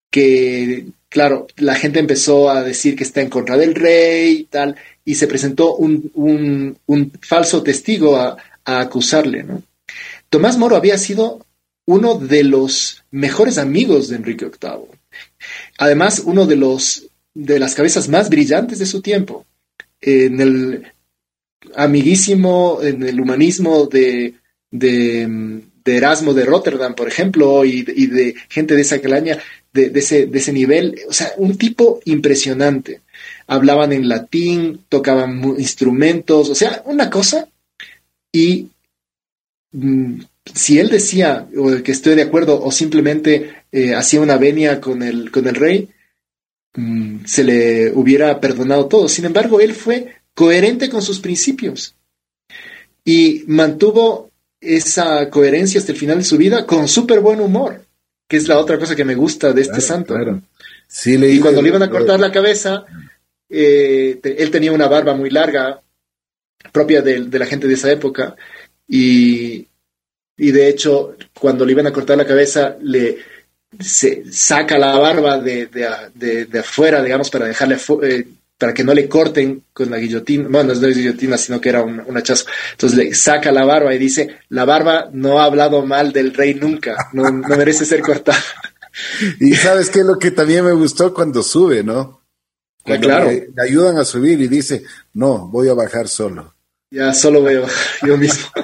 que, claro, la gente empezó a decir que está en contra del rey y tal, y se presentó un, un, falso testigo a, a acusarle. ¿no? Tomás Moro había sido uno de los mejores amigos de Enrique VIII. Además, uno de los de las cabezas más brillantes de su tiempo. En el amiguísimo, en el humanismo de, de, Erasmo de Rotterdam, por ejemplo, y, de gente de esa calaña, de, ese, de ese nivel. O sea, un tipo impresionante. Hablaban en latín, tocaban instrumentos, o sea, una cosa. Y mm, si él decía que estoy de acuerdo o simplemente eh, hacía una venia con el, con el rey, Mm, se le hubiera perdonado todo. Sin embargo, él fue coherente con sus principios y mantuvo esa coherencia hasta el final de su vida con súper buen humor, que es la otra cosa que me gusta de este santo. y cuando le iban a cortar la cabeza, eh, él tenía una barba muy larga, propia de, la gente de esa época, y, y de hecho, cuando le iban a cortar la cabeza, le, se saca la barba de, de, afuera, digamos, para dejarle, eh, para que no le corten con la guillotina, bueno, no es guillotina, sino que era un, hachazo. Entonces le saca la barba y dice, la barba no ha hablado mal del rey nunca, no, merece ser cortada. [LAUGHS] y sabes qué es lo que también me gustó cuando sube, ¿no? Ah, claro. le, ayudan a subir y dice, no, voy a bajar solo. Ya solo voy a bajar yo mismo. [LAUGHS]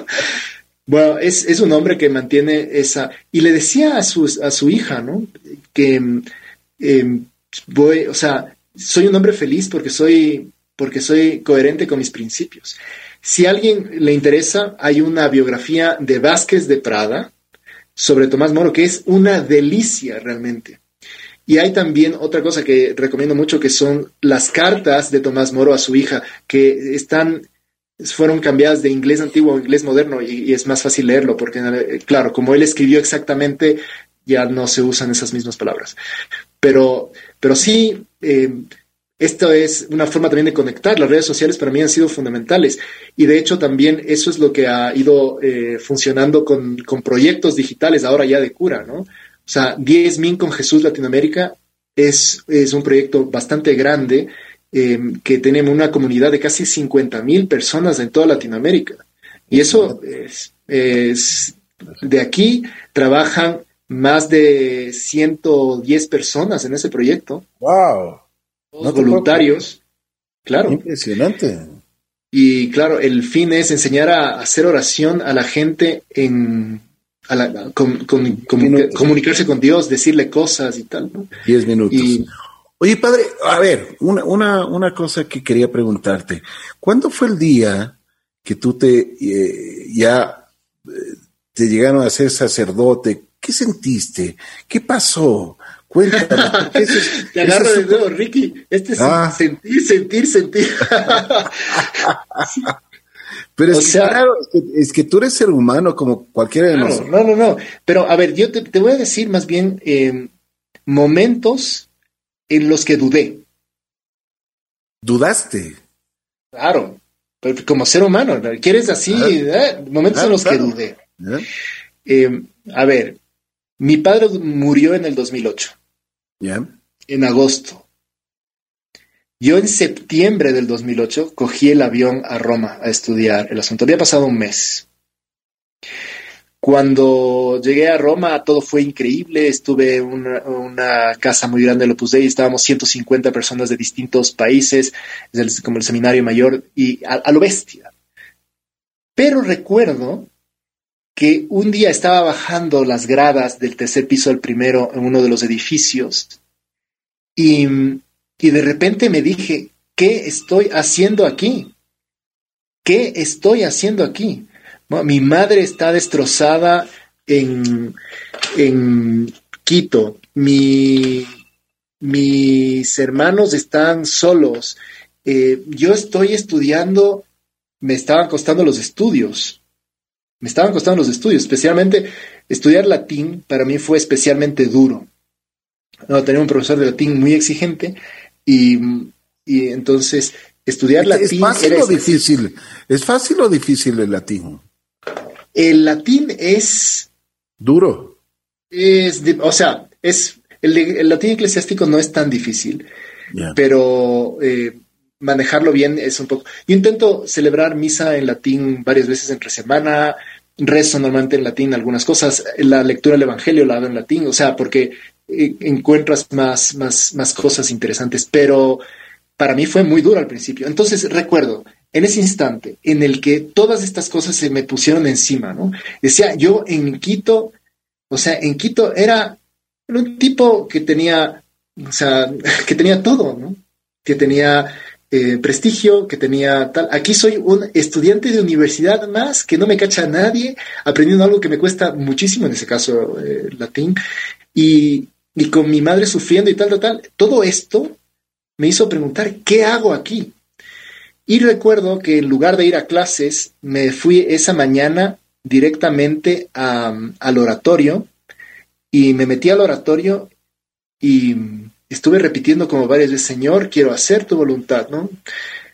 Bueno, es, un hombre que mantiene esa... Y le decía a su, a su hija, ¿no? Que em, voy, o sea, soy un hombre feliz porque soy, porque soy coherente con mis principios. Si a alguien le interesa, hay una biografía de Vázquez de Prada sobre Tomás Moro que es una delicia realmente. Y hay también otra cosa que recomiendo mucho que son las cartas de Tomás Moro a su hija, que están fueron cambiadas de inglés antiguo a inglés moderno y, es más fácil leerlo porque, claro, como él escribió exactamente, ya no se usan esas mismas palabras. Pero, pero sí, eh, esto es una forma también de conectar. Las redes sociales para mí han sido fundamentales y de hecho también eso es lo que ha ido eh, funcionando con, con, proyectos digitales ahora ya de cura, ¿no? O sea, 10 Min con Jesús Latinoamérica es, es un proyecto bastante grande Em, que tenemos una comunidad de casi 50 mil personas en toda Latinoamérica. Y eso es, de aquí trabajan más de 110 personas en ese proyecto. ¡Wow! voluntarios. Claro. Impresionante. Y claro, el fin es enseñar a hacer oración a la gente en comunicarse con Dios, decirle cosas y tal. ¿no? Diez minutos. Oye, padre, a ver, una, una, una cosa que quería preguntarte. ¿Cuándo fue el día que tú te eh, ya eh, te llegaron a ser sacerdote? ¿Qué sentiste? ¿Qué pasó? Cuéntame. [LAUGHS] Te agarro de nuevo, Ricky. Este es ah. sentir, sentir, sentir. [LAUGHS] Pero es, que, claro, es, que, tú eres ser humano como cualquiera de nosotros. No, no, no. Pero a ver, yo te, voy a decir más bien eh, momentos en los que dudé. ¿Dudaste? Claro, como ser humano, ¿quieres así? ¿eh? Momentos en los que dudé. Eh, a ver, mi padre murió en el 2008. ¿Ya? En agosto. Yo en septiembre del 2008 cogí el avión a Roma a estudiar el asunto. Había pasado un mes. Cuando llegué a Roma todo fue increíble. Estuve en una, casa muy grande de Opus Dei. Estábamos 150 personas de distintos países, como el seminario mayor, y a lo bestia. Pero recuerdo que un día estaba bajando las gradas del tercer piso al primero en uno de los edificios y, y de repente me dije, ¿qué estoy haciendo aquí? ¿Qué estoy haciendo aquí? mi madre está destrozada en, en Quito. Mi, mis hermanos están solos. Eh, yo estoy estudiando, me estaban costando los estudios me estaban costando los estudios, especialmente estudiar latín para mí fue especialmente duro. No, tenía un profesor de latín muy exigente y, entonces estudiar latín... ¿Es fácil o difícil? ¿Es fácil o difícil el latín? El latín es... Duro. Es, o sea, es el, latín eclesiástico no es tan difícil, pero eh, manejarlo bien es un poco. Yo intento celebrar misa en latín varias veces entre semana, rezo normalmente en latín algunas cosas, la lectura del Evangelio la hago en latín, o sea, porque eh, encuentras más, más, más cosas interesantes, pero para mí fue muy duro al principio. Entonces recuerdo, en ese instante en el que todas estas cosas se me pusieron encima, ¿no? Decía, yo en Quito, o sea, en Quito era un tipo que tenía, o sea, [LAUGHS] que tenía todo, ¿no? Que tenía eh, prestigio, que tenía tal. Aquí soy un estudiante de universidad más, que no me cacha a nadie, aprendiendo algo que me cuesta muchísimo, en ese caso eh, latín, y, y con mi madre sufriendo y tal, tal, tal. Todo esto me hizo preguntar, ¿qué hago aquí? Y recuerdo que en lugar de ir a clases, me fui esa mañana directamente al oratorio y me metí al oratorio y estuve repitiendo como varias veces, Señor, quiero hacer tu voluntad, ¿no?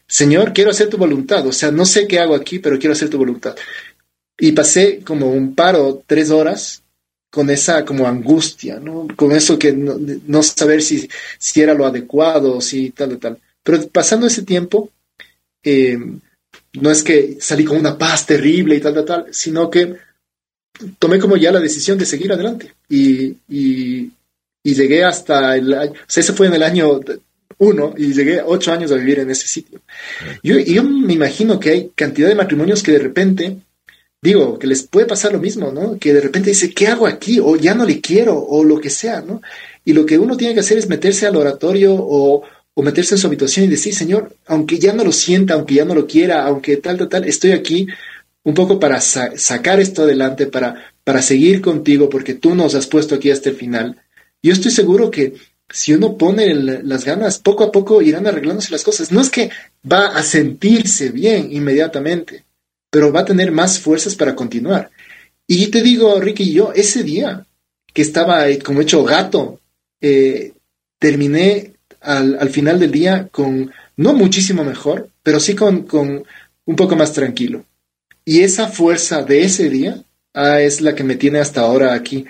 Señor, quiero hacer tu voluntad, o sea, no sé qué hago aquí, pero quiero hacer tu voluntad. Y pasé como un paro, tres horas, con esa como angustia, ¿no? Con eso que no, saber si, si era lo adecuado, si tal o tal. Pero pasando ese tiempo, eh, no es que salí con una paz terrible y tal, tal, tal, sino que tomé como ya la decisión de seguir adelante. Y, y llegué hasta el año, o sea, ese fue en el año uno y llegué ocho años a vivir en ese sitio. Yo, yo me imagino que hay cantidad de matrimonios que de repente, digo, que les puede pasar lo mismo, ¿no? Que de repente dice, ¿qué hago aquí? O ya no le quiero, o lo que sea, ¿no? Y lo que uno tiene que hacer es meterse al oratorio o, o meterse en su habitación y decir, Señor, aunque ya no lo sienta, aunque ya no lo quiera, aunque tal, tal, tal, estoy aquí un poco para sacar esto adelante, para, para seguir contigo, porque tú nos has puesto aquí hasta el final. Yo estoy seguro que si uno pone las ganas, poco a poco irán arreglándose las cosas. No es que va a sentirse bien inmediatamente, pero va a tener más fuerzas para continuar. Y te digo, Ricky, yo ese día que estaba como hecho gato, eh, terminé al, final del día con, no muchísimo mejor, pero sí con, con un poco más tranquilo. Y esa fuerza de ese día ah, es la que me tiene hasta ahora aquí.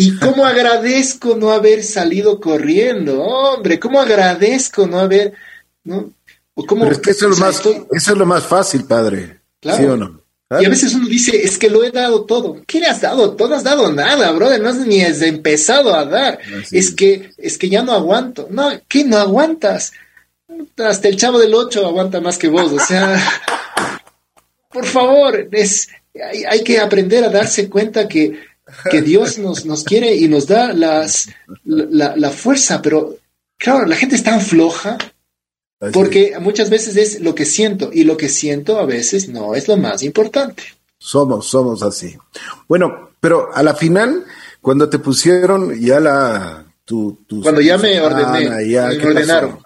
Y cómo agradezco no haber salido corriendo, hombre, cómo agradezco no haber, ¿no? O cómo, Pero es que eso es, lo más, eso es lo más fácil, padre. Claro. ¿Sí o no? Y a veces uno dice, es que lo he dado todo. ¿Qué le has dado? Todo has dado nada, brother. No has ni has empezado a dar. Es que, es que ya no aguanto. No, ¿qué no aguantas? Hasta el chavo del 8 aguanta más que vos. O sea, [LAUGHS] por favor, es, hay, hay que aprender a darse cuenta que que Dios nos, nos quiere y nos da las, la, fuerza, pero claro, la gente es tan floja porque muchas veces es lo que siento y lo que siento a veces no es lo más importante. Somos, somos así. Bueno, pero a la final, cuando te pusieron ya la, Cuando ya me ordené, me ordenaron.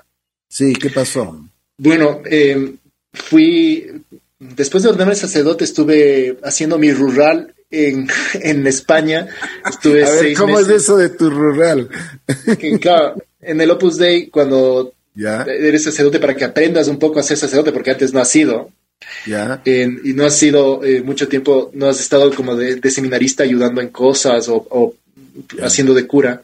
Sí, ¿qué pasó? Bueno, eh, fui, después de ordenarme sacerdote, estuve haciendo mi rural en, en España. Estuve A ver, ¿cómo es eso de tu rural? claro, en el Opus Dei, cuando eres sacerdote para que aprendas un poco a ser sacerdote, porque antes no has sido. Ya. y no has sido eh, mucho tiempo, no has estado como de, seminarista ayudando en cosas o, haciendo de cura.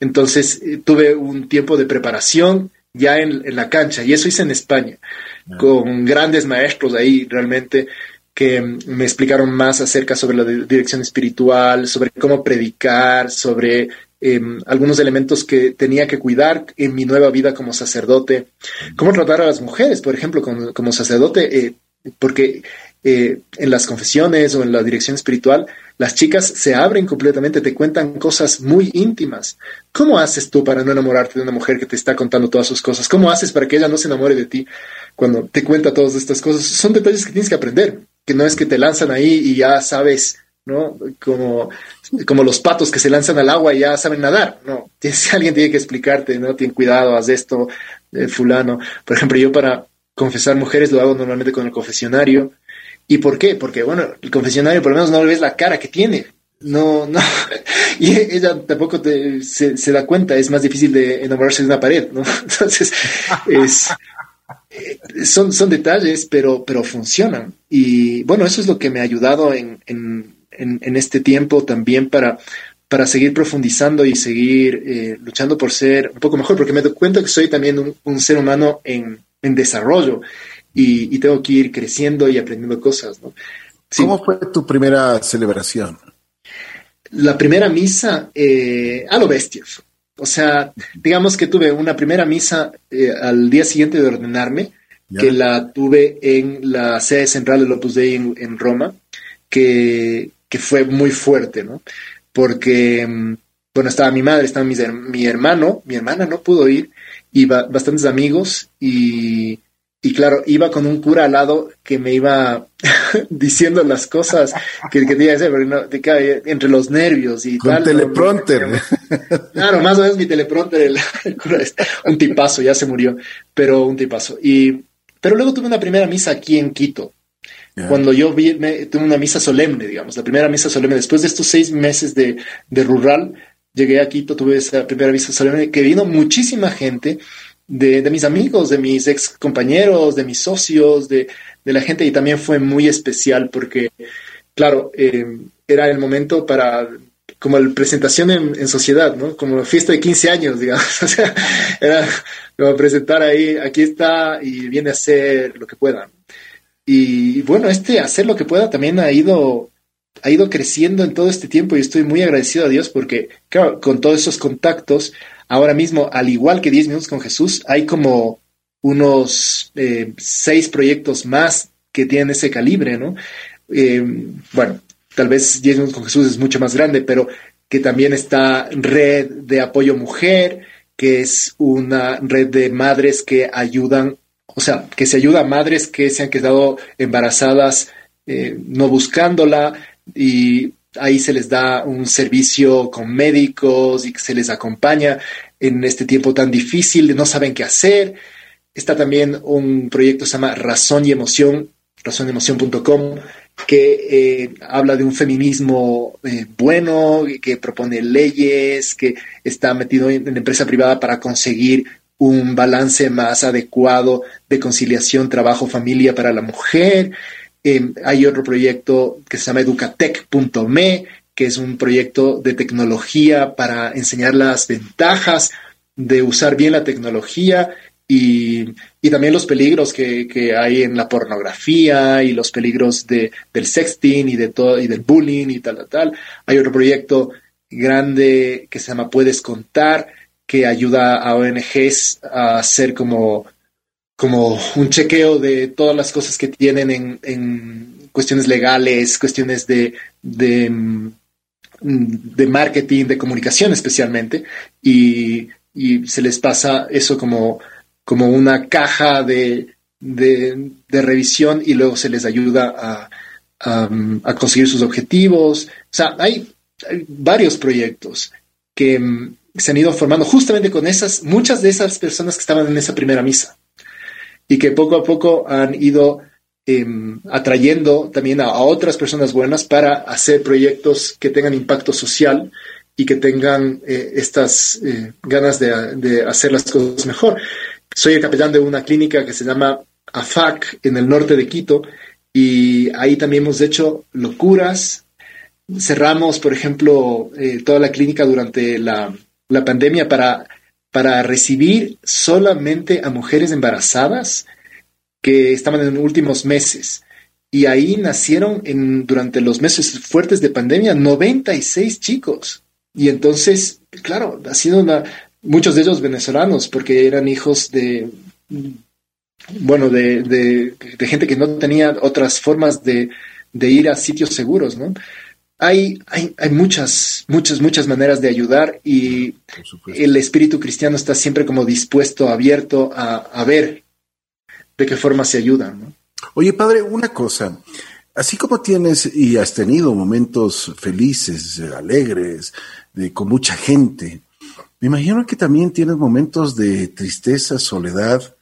Entonces eh, tuve un tiempo de preparación ya en, la cancha y eso hice en España, con grandes maestros ahí realmente que me explicaron más acerca sobre la dirección espiritual, sobre cómo predicar, sobre em, algunos elementos que tenía que cuidar en mi nueva vida como sacerdote, cómo tratar a las mujeres, por ejemplo, como, sacerdote, eh, porque eh, en las confesiones o en la dirección espiritual, las chicas se abren completamente, te cuentan cosas muy íntimas. ¿Cómo haces tú para no enamorarte de una mujer que te está contando todas sus cosas? ¿Cómo haces para que ella no se enamore de ti cuando te cuenta todas estas cosas? Son detalles que tienes que aprender, que no es que te lanzan ahí y ya sabes, ¿no? Como, como los patos que se lanzan al agua y ya saben nadar, ¿no? [LAUGHS] Alguien tiene que explicarte, ¿no? Tien cuidado, haz esto, eh, fulano. Por ejemplo, yo para confesar mujeres lo hago normalmente con el confesionario ¿Y por qué? Porque, bueno, el confesionario por lo menos no le ves la cara que tiene. No, no. [LAUGHS] Y ella tampoco se, da cuenta, es más difícil de enamorarse de una pared, ¿no? [LAUGHS] Entonces, es, son, son detalles, pero, pero funcionan. Y bueno, eso es lo que me ha ayudado en, en, en, este tiempo también para, para seguir profundizando y seguir eh, luchando por ser un poco mejor, porque me doy cuenta que soy también un, un ser humano en, en desarrollo y, tengo que ir creciendo y aprendiendo cosas. ¿no? ¿Cómo fue tu primera celebración? La primera misa eh, a lo bestia. O sea, digamos que tuve una primera misa eh, al día siguiente de ordenarme, que la tuve en la sede central del Opus Dei en, Roma, que, que, fue muy fuerte, ¿no? Porque, mm, bueno, estaba mi madre, estaba mi, mi hermano, mi hermana no pudo ir, y bastantes amigos, y y claro, iba con un cura al lado que me iba [LAUGHS] diciendo las cosas que, que tenía que hacer, pero no, entre los nervios y con tal. teleprompter. [LAUGHS] claro, más o menos mi teleprompter, el, [LAUGHS] cura es un tipazo, ya se murió, pero un tipazo. Y, pero luego tuve una primera misa aquí en Quito. Cuando yo vi, tuve una misa solemne, digamos, la primera misa solemne, después de estos seis meses de, de rural, llegué a Quito, tuve esa primera misa solemne, que vino muchísima gente, de, mis amigos, de mis ex compañeros, de mis socios, de, la gente, y también fue muy especial porque, claro, eh, era el momento para como la presentación en, sociedad, ¿no? Como fiesta de 15 años, digamos. [LAUGHS] O sea, era como presentar ahí, aquí está y viene a hacer lo que pueda. Y bueno, este hacer lo que pueda también ha ido, ha ido creciendo en todo este tiempo y estoy muy agradecido a Dios porque, claro, con todos esos contactos Ahora mismo, al igual que 10 minutos con Jesús, hay como unos eh, seis proyectos más que tienen ese calibre, ¿no? Eh, bueno, tal vez 10 minutos con Jesús es mucho más grande, pero que también está red de apoyo mujer, que es una red de madres que ayudan, o sea, que se ayuda a madres que se han quedado embarazadas eh, no buscándola y ahí se les da un servicio con médicos y se les acompaña en este tiempo tan difícil, no saben qué hacer. Está también un proyecto que se llama Razón y Emoción, razonemoción.com, que eh, habla de un feminismo eh, bueno, que propone leyes, que está metido en, empresa privada para conseguir un balance más adecuado de conciliación trabajo-familia para la mujer. Em, hay otro proyecto que se llama educatec.me, que es un proyecto de tecnología para enseñar las ventajas de usar bien la tecnología y, también los peligros que, hay en la pornografía y los peligros de, del sexting y, de todo, y del bullying y tal, tal, tal. Hay otro proyecto grande que se llama Puedes Contar, que ayuda a ONGs a hacer como como un chequeo de todas las cosas que tienen en, cuestiones legales, cuestiones de, de, mm, marketing, de comunicación especialmente, y, se les pasa eso como, como una caja de, de, revisión y luego se les ayuda a, conseguir sus objetivos. O sea, hay, varios proyectos que, se han ido formando justamente con esas, muchas de esas personas que estaban en esa primera misa y que poco a poco han ido em, atrayendo también a, otras personas buenas para hacer proyectos que tengan impacto social y que tengan eh, estas eh, ganas de, de, hacer las cosas mejor. Soy el capellán de una clínica que se llama AFAC en el norte de Quito y ahí también hemos hecho locuras. Cerramos, por ejemplo, eh, toda la clínica durante la, la pandemia para, para recibir solamente a mujeres embarazadas que estaban en últimos meses. Y ahí nacieron durante los meses fuertes de pandemia 96 chicos. Y entonces, claro, ha sido una, muchos de ellos venezolanos, porque eran hijos de, bueno, de, gente que no tenía otras formas de ir a sitios seguros, ¿no? Hay, hay, hay, muchas, muchas, muchas maneras de ayudar y el espíritu cristiano está siempre como dispuesto, abierto a, a ver de qué forma se ayuda. ¿no? Oye, padre, una cosa. Así como tienes y has tenido momentos felices, alegres, de, con mucha gente, me imagino que también tienes momentos de tristeza, soledad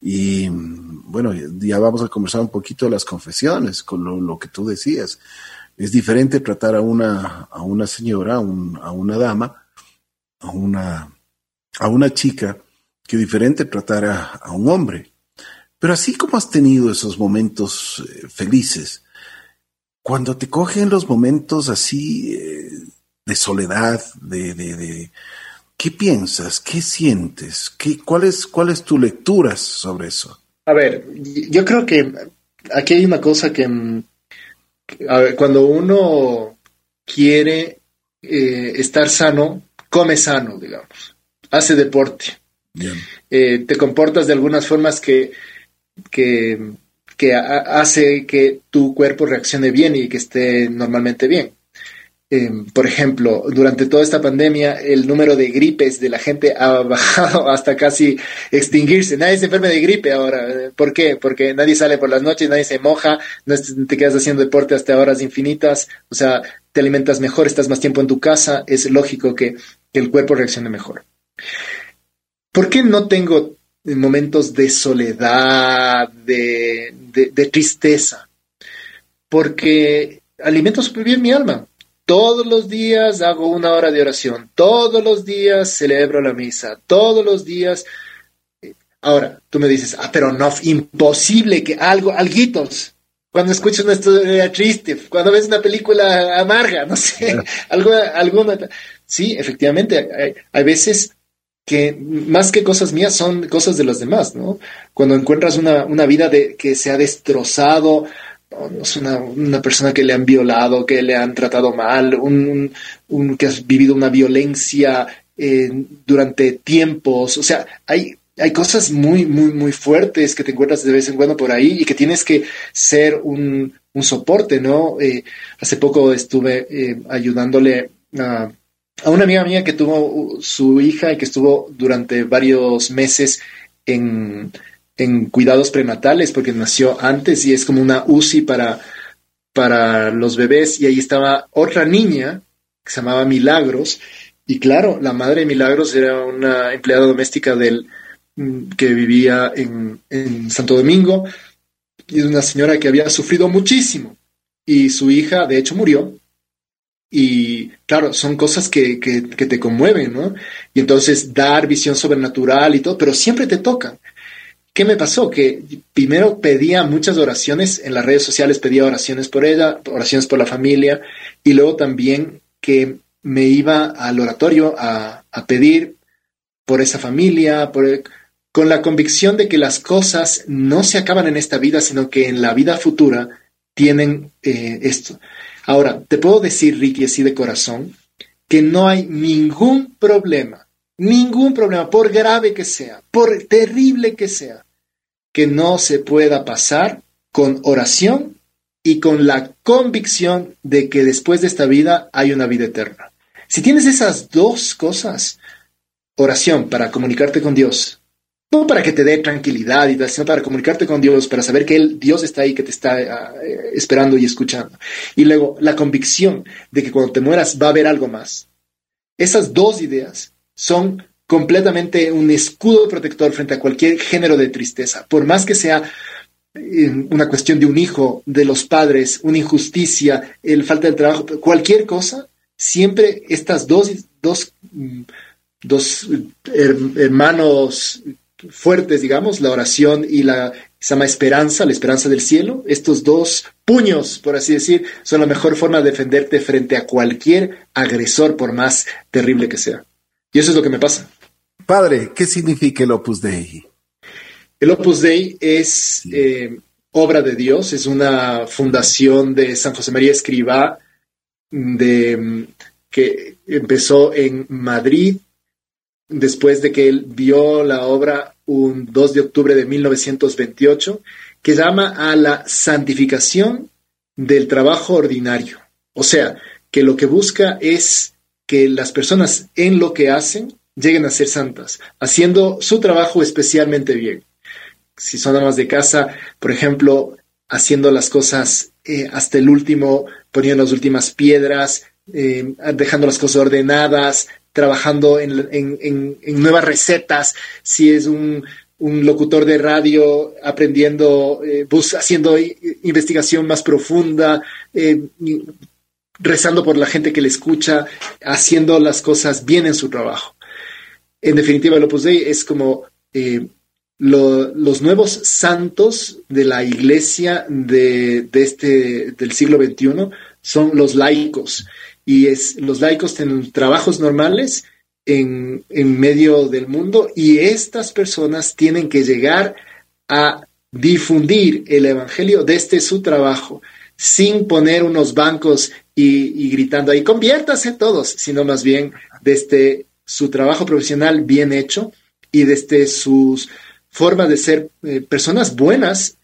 y bueno, ya vamos a conversar un poquito de las confesiones, con lo, lo que tú decías es diferente tratar a una, a una señora, a, una dama, a una, a una chica, que diferente tratar a, un hombre. Pero así como has tenido esos momentos eh, felices, cuando te cogen los momentos así eh, de soledad, de, de, ¿qué piensas? ¿Qué sientes? ¿Qué, cuál, es, ¿Cuál es tu lectura sobre eso? A ver, yo creo que aquí hay una cosa que, cuando uno quiere eh, estar sano, come sano, digamos, hace deporte. Eh, te comportas de algunas formas que, que, que hace que tu cuerpo reaccione bien y que esté normalmente bien. Em, por ejemplo, durante toda esta pandemia, el número de gripes de la gente ha [LAUGHS] bajado hasta casi extinguirse. Nadie se enferma de gripe ahora. ¿Por qué? Porque nadie sale por las noches, nadie se moja, no te quedas haciendo deporte hasta horas infinitas, o sea, te alimentas mejor, estás más tiempo en tu casa, es lógico que, el cuerpo reaccione mejor. ¿Por qué no tengo momentos de soledad, de, de tristeza? Porque alimento súper bien mi alma todos los días hago una hora de oración, todos los días celebro la misa, todos los días. Ahora, tú me dices, ah, pero no, imposible que algo, alguitos, cuando escuchas una historia triste, cuando ves una película amarga, no sé, [LAUGHS] algo, alguna. Sí, efectivamente, hay, hay, veces que más que cosas mías son cosas de los demás, ¿no? Cuando encuentras una, una vida de, que se ha destrozado, es una, persona que le han violado, que le han tratado mal, un, que has vivido una violencia eh, durante tiempos. O sea, hay, hay cosas muy, muy, muy fuertes que te encuentras de vez en cuando por ahí y que tienes que ser un, soporte, ¿no? Eh, hace poco estuve eh, ayudándole a, a, una amiga mía que tuvo su hija y que estuvo durante varios meses en en cuidados prenatales porque nació antes y es como una UCI para, para los bebés. Y ahí estaba otra niña que se llamaba Milagros. Y claro, la madre de Milagros era una empleada doméstica del, mm, que vivía en, en Santo Domingo. Y es una señora que había sufrido muchísimo. Y su hija de hecho murió. Y claro, son cosas que, que, te conmueven, ¿no? Y entonces dar visión sobrenatural y todo, pero siempre te tocan. ¿Qué me pasó? Que primero pedía muchas oraciones en las redes sociales, pedía oraciones por ella, oraciones por la familia, y luego también que me iba al oratorio a, pedir por esa familia, con la convicción de que las cosas no se acaban en esta vida, sino que en la vida futura tienen eh, esto. Ahora, te puedo decir, Ricky, así de corazón, que no hay ningún problema ningún problema, por grave que sea, por terrible que sea, que no se pueda pasar con oración y con la convicción de que después de esta vida hay una vida eterna. Si tienes esas dos cosas, oración para comunicarte con Dios, no para que te dé tranquilidad y sino para comunicarte con Dios, para saber que él, Dios está ahí, que te está eh, esperando y escuchando. Y luego la convicción de que cuando te mueras va a haber algo más. Esas dos ideas son completamente un escudo protector frente a cualquier género de tristeza, por más que sea eh, una cuestión de un hijo, de los padres, una injusticia, el falta de trabajo, cualquier cosa, siempre estas dos, dos, mm, dos hermanos fuertes, digamos, la oración y la llama esperanza, la esperanza del cielo. Estos dos puños, por así decir, son la mejor forma de defenderte frente a cualquier agresor, por más terrible que sea. Y eso es lo que me pasa. Padre, ¿qué significa el Opus Dei? El Opus Dei es eh, obra de Dios, es una fundación de San José María Escribá, de, que empezó en Madrid después de que él vio la obra un 2 de octubre de 1928, que llama a la santificación del trabajo ordinario. O sea, que lo que busca es que las personas en lo que hacen lleguen a ser santas, haciendo su trabajo especialmente bien. Si son amas de casa, por ejemplo, haciendo las cosas eh, hasta el último, poniendo las últimas piedras, eh, dejando las cosas ordenadas, trabajando en, nuevas recetas, si es un, locutor de radio aprendiendo, eh, haciendo investigación más profunda, rezando por la gente que le escucha, haciendo las cosas bien en su trabajo. En definitiva, el Opus Dei es como eh, los nuevos santos de la iglesia de, este, del siglo XXI son los laicos y es, los laicos tienen trabajos normales en, en medio del mundo y estas personas tienen que llegar a difundir el Evangelio desde su trabajo, sin poner unos bancos y, gritando ahí, conviértase todos, sino más bien desde su trabajo profesional bien hecho y desde sus formas de ser eh, personas buenas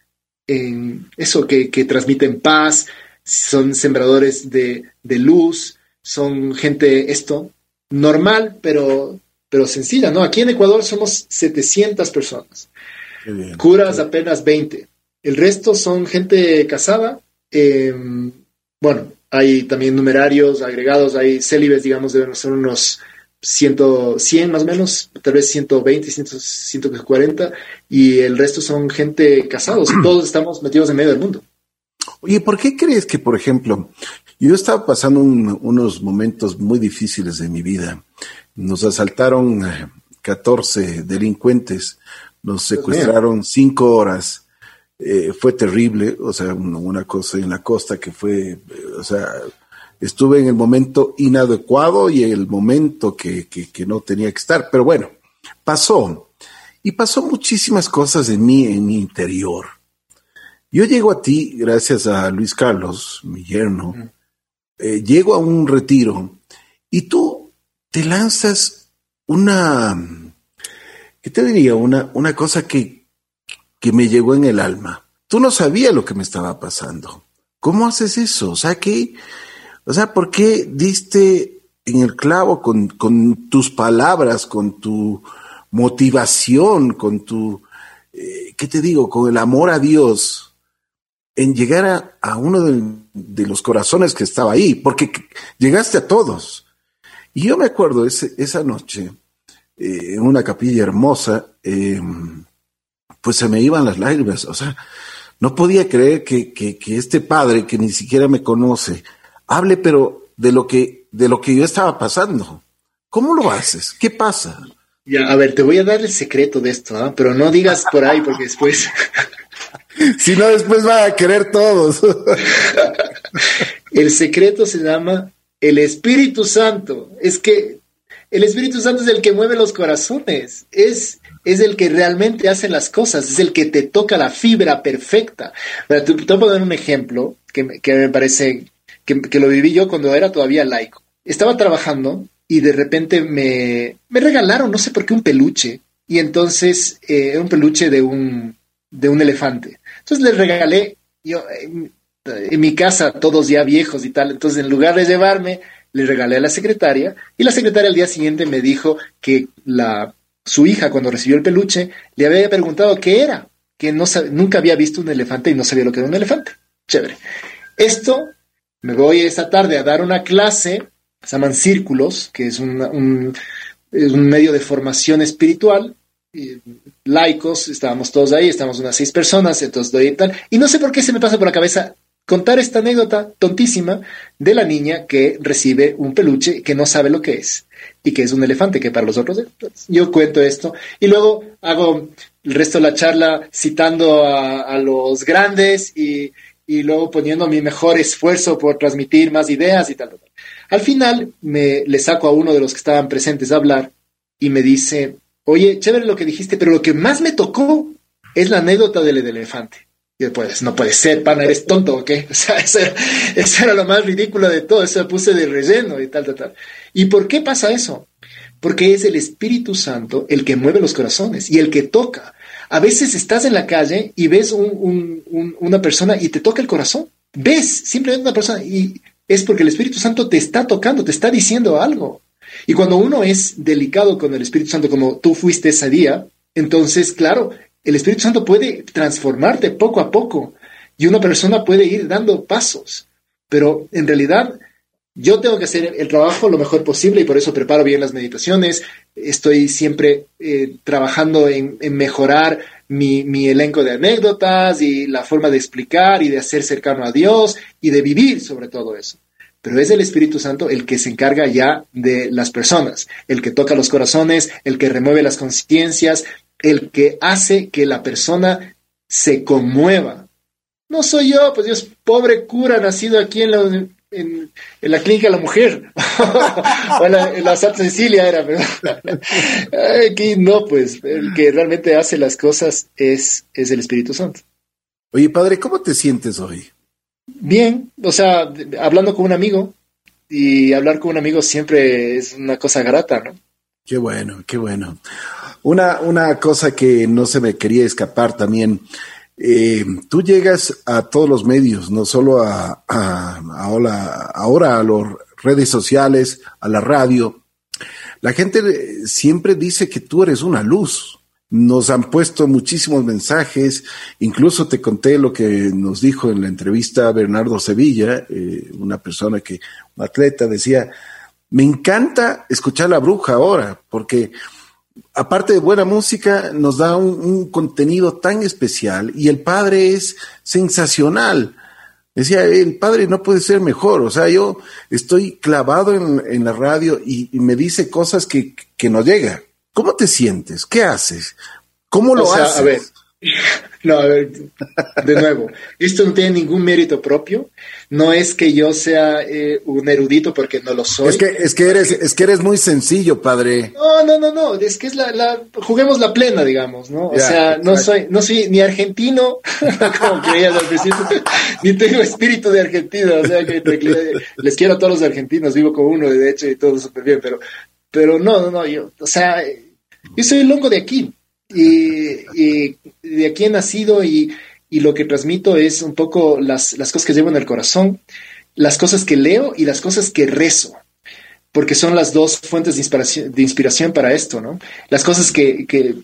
en eso, que, que transmiten paz, son sembradores de, luz, son gente esto, normal, pero, pero sencilla, ¿no? Aquí en Ecuador somos 700 personas, curas apenas 20, el resto son gente casada, em, bueno, hay también numerarios agregados, hay célibes, digamos, deben ser unos 100, 100 más o menos, tal vez 120, 140, y el resto son gente casados, [CLEARS THROAT] todos estamos metidos en medio del mundo. Oye, ¿por qué crees que, por ejemplo, yo estaba pasando unos momentos muy difíciles de mi vida? Nos asaltaron 14 eh, delincuentes, nos secuestraron cinco horas. Eh, fue terrible, o sea, una cosa en la costa que fue, eh, o sea, estuve en el momento inadecuado y el momento que, que no tenía que estar, pero bueno, pasó. Y pasó muchísimas cosas en mí, en mi interior yo llego a ti gracias a Luis Carlos, mi yerno, eh, llego a un retiro y tú te lanzas una, ¿qué te diría? Una, una cosa que, que me llegó en el alma. Tú no sabías lo que me estaba pasando. ¿Cómo haces eso? O sea, que, o sea, ¿por qué diste en el clavo con, tus palabras, con tu motivación, con tu, eh, ¿qué te digo? Con el amor a Dios en llegar a, uno de, los corazones que estaba ahí, porque llegaste a todos. Y yo me acuerdo esa noche, eh, en una capilla hermosa, em, pues se me iban las lágrimas, o sea, no podía creer que, este padre que ni siquiera me conoce hable, pero de lo que, de lo que yo estaba pasando. ¿Cómo lo haces? ¿Qué pasa? Ya, a ver, te voy a dar el secreto de esto, ¿ah? pero no digas por ahí porque después [LAUGHS] si no, después va a querer todos. [LAUGHS] el secreto se llama el Espíritu Santo. Es que el Espíritu Santo es el que mueve los corazones. Es, es el que realmente hace las cosas. Es el que te toca la fibra perfecta. Te, te voy a dar un ejemplo que, me parece que, lo viví yo cuando era todavía laico. Estaba trabajando y de repente me, me regalaron, no sé por qué, un peluche. Y entonces, eh, un peluche de un, de un elefante. Entonces le regalé, yo en, mi casa, todos ya viejos y tal, entonces en lugar de llevarme, le regalé a la secretaria y la secretaria al día siguiente me dijo que la, su hija cuando recibió el peluche le había preguntado qué era, que no, nunca había visto un elefante y no sabía lo que era un elefante. Chévere. Esto, me voy esta tarde a dar una clase, se llaman círculos, que es un, es un medio de formación espiritual, laicos, estábamos todos ahí, estamos unas seis personas, entonces doy y tal, y no sé por qué se me pasa por la cabeza contar esta anécdota tontísima de la niña que recibe un peluche que no sabe lo que es y que es un elefante que para los otros yo cuento esto y luego hago el resto de la charla citando a, los grandes y, y, luego poniendo mi mejor esfuerzo por transmitir más ideas y tal, tal, Al final me le saco a uno de los que estaban presentes a hablar y me dice, oye, chévere lo que dijiste, pero lo que más me tocó es la anécdota del elefante. Y después, no puede ser, pana, eres tonto o qué. [LAUGHS] O sea, eso era, lo más ridículo de todo, eso puse de relleno y tal, tal, tal. ¿Y por qué pasa eso? Porque es el Espíritu Santo el que mueve los corazones y el que toca. A veces estás en la calle y ves una persona y te toca el corazón. Ves simplemente una persona y es porque el Espíritu Santo te está tocando, te está diciendo algo. Y cuando uno es delicado con el Espíritu Santo, como tú fuiste ese día, entonces, claro, el Espíritu Santo puede transformarte poco a poco y una persona puede ir dando pasos, pero en realidad yo tengo que hacer el trabajo lo mejor posible y por eso preparo bien las meditaciones, estoy siempre eh, trabajando en, mejorar mi, mi, elenco de anécdotas y la forma de explicar y de hacer cercano a Dios y de vivir sobre todo eso. Pero es el Espíritu Santo el que se encarga ya de las personas, el que toca los corazones, el que remueve las conciencias, el que hace que la persona se conmueva. No soy yo, pues Dios, pobre cura nacido aquí en la, en, la clínica de la mujer, [LAUGHS] o en la, Santa Cecilia era, ¿verdad? [LAUGHS] aquí no, pues el que realmente hace las cosas es, es el Espíritu Santo. Oye, padre, ¿cómo te sientes hoy? Bien, o sea, hablando con un amigo, y hablar con un amigo siempre es una cosa grata, ¿no? Qué bueno, qué bueno. Una, una cosa que no se me quería escapar también. Eh, tú llegas a todos los medios, no solo a, ahora a las redes sociales, a la radio. La gente siempre dice que tú eres una luz. Nos han puesto muchísimos mensajes, incluso te conté lo que nos dijo en la entrevista Bernardo Sevilla, eh, una persona que, un atleta, decía, me encanta escuchar la bruja ahora, porque aparte de buena música, nos da un, contenido tan especial y el padre es sensacional. Decía, el padre no puede ser mejor. O sea, yo estoy clavado en, la radio y, me dice cosas que, que no llega. ¿Cómo te sientes? ¿Qué haces? ¿Cómo lo haces? A ver, [LAUGHS] no, a ver, de nuevo, esto no tiene ningún mérito propio. No es que yo sea eh, un erudito porque no lo soy. Es que, es que eres, es que eres muy sencillo, padre. No, no, no, no. Es que es la, la juguemos la plena, digamos, ¿no? O sea, no soy, no soy ni argentino, [LAUGHS] como creías al principio, [LAUGHS] ni tengo espíritu de argentino. O sea, que les quiero a todos los argentinos, vivo con uno, de hecho, y todo súper bien, pero, pero no, no, no, yo, o sea, yo soy el longo de aquí y, de aquí he nacido y, lo que transmito es un poco las, cosas que llevo en el corazón, las cosas que leo y las cosas que rezo, porque son las dos fuentes de inspiración, de inspiración para esto, ¿no? Las cosas que, que,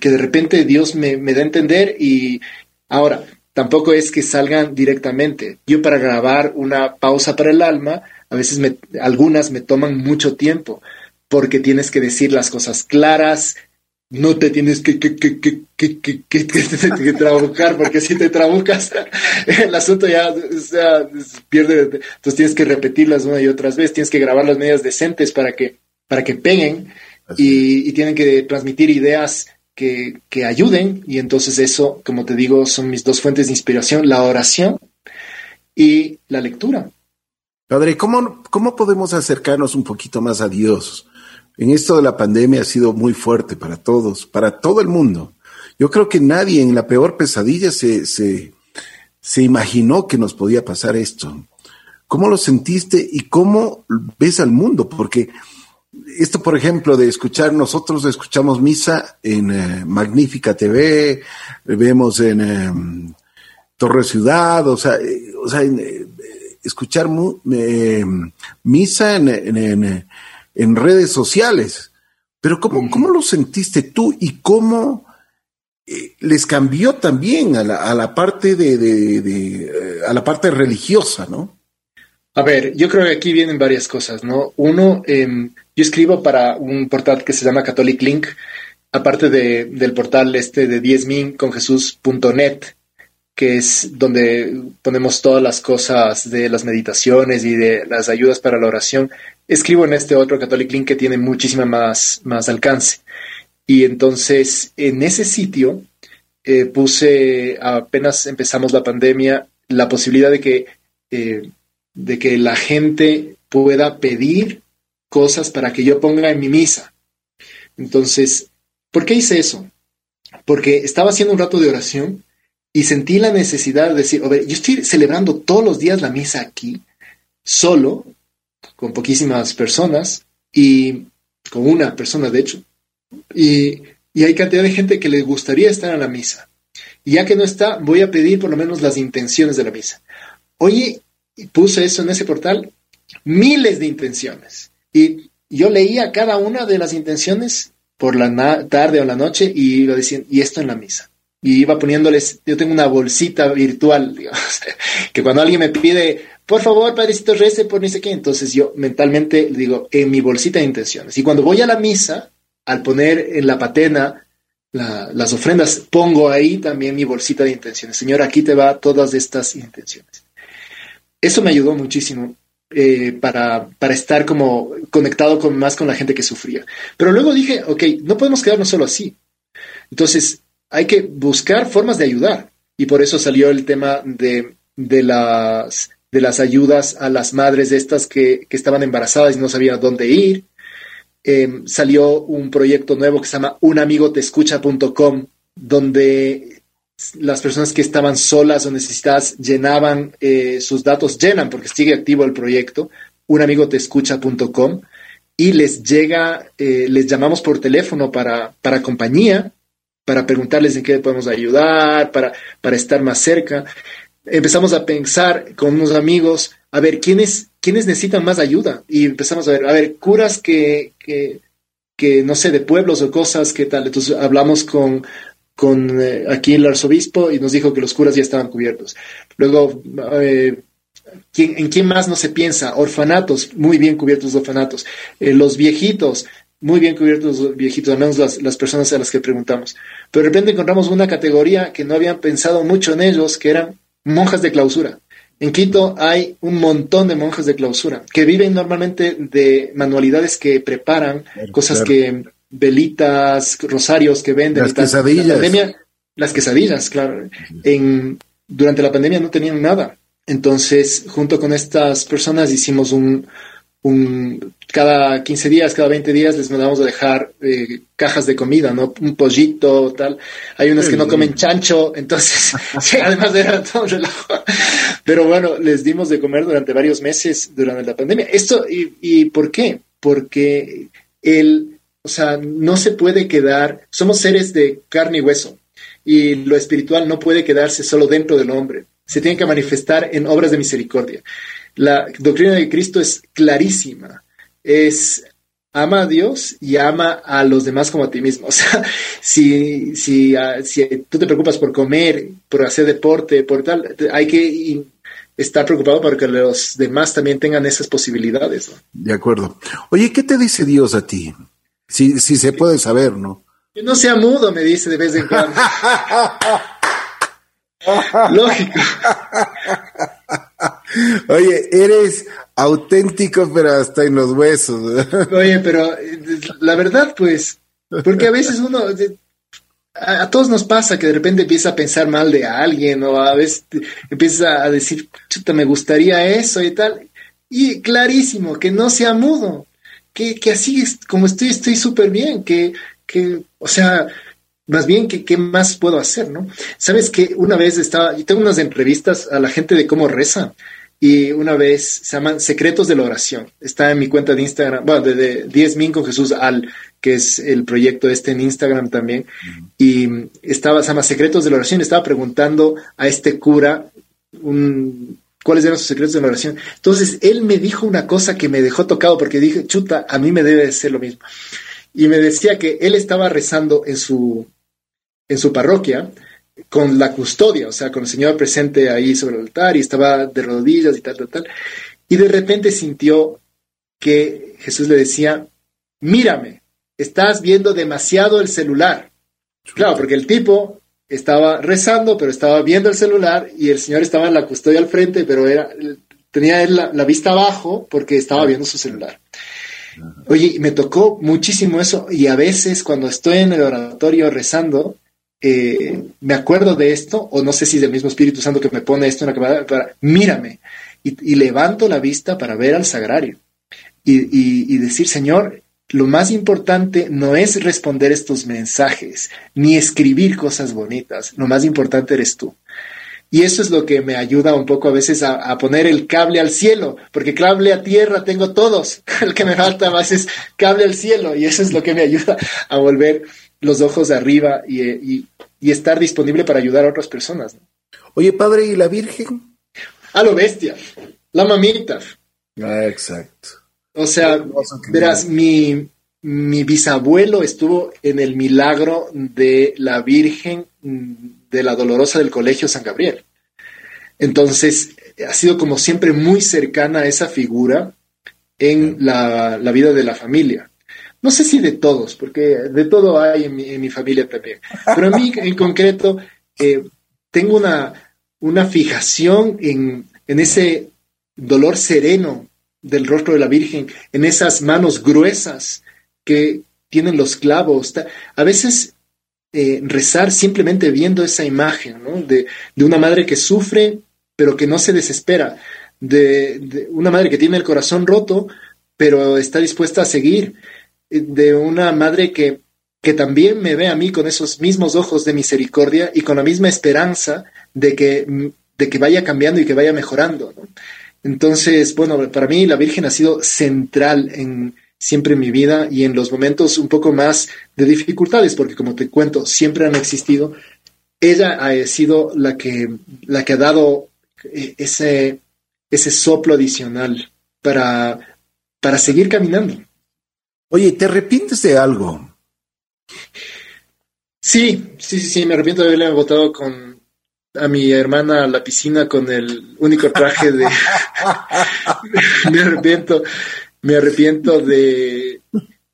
de repente Dios me, da a entender y ahora, tampoco es que salgan directamente. Yo para grabar una pausa para el alma, a veces me, algunas me toman mucho tiempo, porque tienes que decir las cosas claras, no te tienes que, que, que, que, que, que, que [LAUGHS] trabucar, porque si te trabucas, [LAUGHS] el asunto ya o sea, pierde. Entonces tienes que repetirlas una y otra vez, tienes que grabar las medidas decentes para que, para que peguen y, y, tienen que transmitir ideas que, que ayuden. Y entonces eso, como te digo, son mis dos fuentes de inspiración, la oración y la lectura. Padre, ¿cómo, cómo podemos acercarnos un poquito más a Dios? En esto de la pandemia ha sido muy fuerte para todos, para todo el mundo. Yo creo que nadie en la peor pesadilla se, se, se imaginó que nos podía pasar esto. ¿Cómo lo sentiste y cómo ves al mundo? Porque esto, por ejemplo, de escuchar, nosotros escuchamos misa en eh, Magnífica TV, vemos en em, Torre Ciudad, o sea, eh, o sea eh, escuchar misa en, en, en redes sociales. Pero ¿cómo, ¿cómo lo sentiste tú y cómo eh, les cambió también a la, a la parte de, de, eh, a la parte religiosa, ¿no? A ver, yo creo que aquí vienen varias cosas, ¿no? Uno, em, yo escribo para un portal que se llama Catholic Link, aparte de, del portal este de 10 con Jesús.net, que es donde ponemos todas las cosas de las meditaciones y de las ayudas para la oración. Escribo en este otro Catholic Link que tiene muchísima más, más alcance. Y entonces en ese sitio eh, puse, apenas empezamos la pandemia, la posibilidad de que, eh, de que la gente pueda pedir cosas para que yo ponga en mi misa. Entonces, ¿por qué hice eso? Porque estaba haciendo un rato de oración y sentí la necesidad de decir, ver, yo estoy celebrando todos los días la misa aquí, solo, con poquísimas personas y con una persona, de hecho, y, y hay cantidad de gente que le gustaría estar en la misa. Y ya que no está, voy a pedir por lo menos las intenciones de la misa. Oye, puse eso en ese portal, miles de intenciones. Y yo leía cada una de las intenciones por la tarde o la noche y iba diciendo, y esto en la misa. Y iba poniéndoles, yo tengo una bolsita virtual, [LAUGHS] que cuando alguien me pide, por favor, padrecito, rece por ni sé qué, entonces yo mentalmente digo, en mi bolsita de intenciones. Y cuando voy a la misa, al poner en la patena las ofrendas, pongo ahí también mi bolsita de intenciones. Señor, aquí te va todas estas intenciones. Eso me ayudó muchísimo eh, para, para, estar como conectado con, más con la gente que sufría. Pero luego dije, ok, no podemos quedarnos solo así. Entonces, hay que buscar formas de ayudar. Y por eso salió el tema de, de las, de las ayudas a las madres de estas que, que estaban embarazadas y no sabían dónde ir. Em, salió un proyecto nuevo que se llama unamigotescucha.com, donde las personas que estaban solas o necesitadas llenaban eh, sus datos, llenan porque sigue activo el proyecto, unamigotescucha.com y les llega, eh, les llamamos por teléfono para, para compañía, para preguntarles en qué podemos ayudar, para, para estar más cerca. Empezamos a pensar con unos amigos, a ver, ¿quiénes, quiénes necesitan más ayuda? Y empezamos a ver, a ver, curas que, que, que no sé, de pueblos o cosas, ¿qué tal? Entonces hablamos con, con eh, aquí el arzobispo y nos dijo que los curas ya estaban cubiertos. Luego, eh, ¿en quién más no se piensa? Orfanatos, muy bien cubiertos los orfanatos. Eh, los viejitos, muy bien cubiertos los viejitos, al menos las, las, personas a las que preguntamos. Pero de repente encontramos una categoría que no habían pensado mucho en ellos, que eran monjas de clausura. En Quito hay un montón de monjas de clausura que viven normalmente de manualidades que preparan, cosas que velitas, rosarios que venden. Las quesadillas. La pandemia, las quesadillas, claro. En, durante la pandemia no tenían nada. Entonces, junto con estas personas hicimos un, un, cada 15 días, cada 20 días les mandamos a dejar eh, cajas de comida, ¿no? Un pollito, tal. Hay unas que no comen chancho, entonces, [LAUGHS] además de todo un relajo. Pero bueno, les dimos de comer durante varios meses durante la pandemia. Esto, ¿y, y por qué? Porque el, o sea, no se puede quedar, somos seres de carne y hueso, y lo espiritual no puede quedarse solo dentro del hombre, se tiene que manifestar en obras de misericordia. La doctrina de Cristo es clarísima, es ama a Dios y ama a los demás como a ti mismo. [LAUGHS] O sea, si, si, ah, si tú te preocupas por comer, por hacer deporte, por tal, hay que estar preocupado para que los demás también tengan esas posibilidades. De acuerdo. Oye, ¿qué te dice Dios a ti? Si, si se puede saber, ¿no? Que no sea mudo, me dice de vez en cuando. [LAUGHS] Lógico. Oye, eres auténtico, pero hasta en los huesos. [LAUGHS] Oye, pero la verdad, pues, porque a veces uno, a, todos nos pasa que de repente empieza a pensar mal de alguien o a veces empieza a decir, chuta, me gustaría eso y tal. Y clarísimo, que no sea mudo que, que así es, como estoy, estoy súper bien, que, que, o sea, más bien, ¿qué, ¿qué más puedo hacer, no? Sabes que una vez estaba, yo tengo unas entrevistas a la gente de cómo reza, y una vez se llaman Secretos de la Oración. Está en mi cuenta de Instagram, bueno, de, de 10 min con Jesús Al, que es el proyecto este en Instagram también. Y estaba, se llama Secretos de la Oración. Estaba preguntando a este cura un, cuáles eran sus secretos de la oración. Entonces, él me dijo una cosa que me dejó tocado porque dije, chuta, a mí me debe de ser lo mismo. Y me decía que él estaba rezando en su, en su parroquia con la custodia, o sea, con el Señor presente ahí sobre el altar y estaba de rodillas y tal, tal, tal. Y de repente sintió que Jesús le decía, mírame, estás viendo demasiado el celular. Claro, porque el tipo estaba rezando, pero estaba viendo el celular y el señor estaba en la custodia al frente, pero era, tenía él la, vista abajo porque estaba viendo su celular. Oye, me tocó muchísimo eso y a veces cuando estoy en el oratorio rezando, eh, me acuerdo de esto, o no sé si es del mismo Espíritu Santo que me pone esto en la cabeza, para, mírame, y, levanto la vista para ver al sagrario y, y decir, Señor, lo más importante no es responder estos mensajes, ni escribir cosas bonitas, lo más importante eres tú. Y eso es lo que me ayuda un poco a veces a, poner el cable al cielo, porque cable a tierra tengo todos. [LAUGHS] El que me falta más es cable al cielo, y eso es lo que me ayuda a volver los ojos arriba y, estar disponible para ayudar a otras personas. Oye, padre, ¿y la Virgen? A lo bestia, la mamita. Ah, exacto. O sea, verás, mi, mi bisabuelo estuvo en el milagro de la Virgen de la Dolorosa del Colegio San Gabriel. Entonces, ha sido como siempre muy cercana a esa figura en la, vida de la familia. No sé si de todos, porque de todo hay en mi, familia también. Pero a mí [LAUGHS] en concreto eh, tengo una, una fijación en, en ese dolor sereno del rostro de la Virgen, en esas manos gruesas que tienen los clavos. A veces eh, rezar simplemente viendo esa imagen ¿no? de, una madre que sufre, pero que no se desespera, de, una madre que tiene el corazón roto, pero está dispuesta a seguir, de una madre que, que también me ve a mí con esos mismos ojos de misericordia y con la misma esperanza de que, de que vaya cambiando y que vaya mejorando. Entonces, bueno, para mí la Virgen ha sido central en, siempre en mi vida y en los momentos un poco más de dificultades, porque como te cuento, siempre han existido. Ella ha sido la que, la que ha dado eh, ese, ese soplo adicional para, para seguir caminando. Oye, ¿te arrepientes de algo? Sí, sí, sí, me arrepiento de haberle votado con a mi hermana a la piscina con el único traje de... [LAUGHS] me arrepiento me arrepiento de,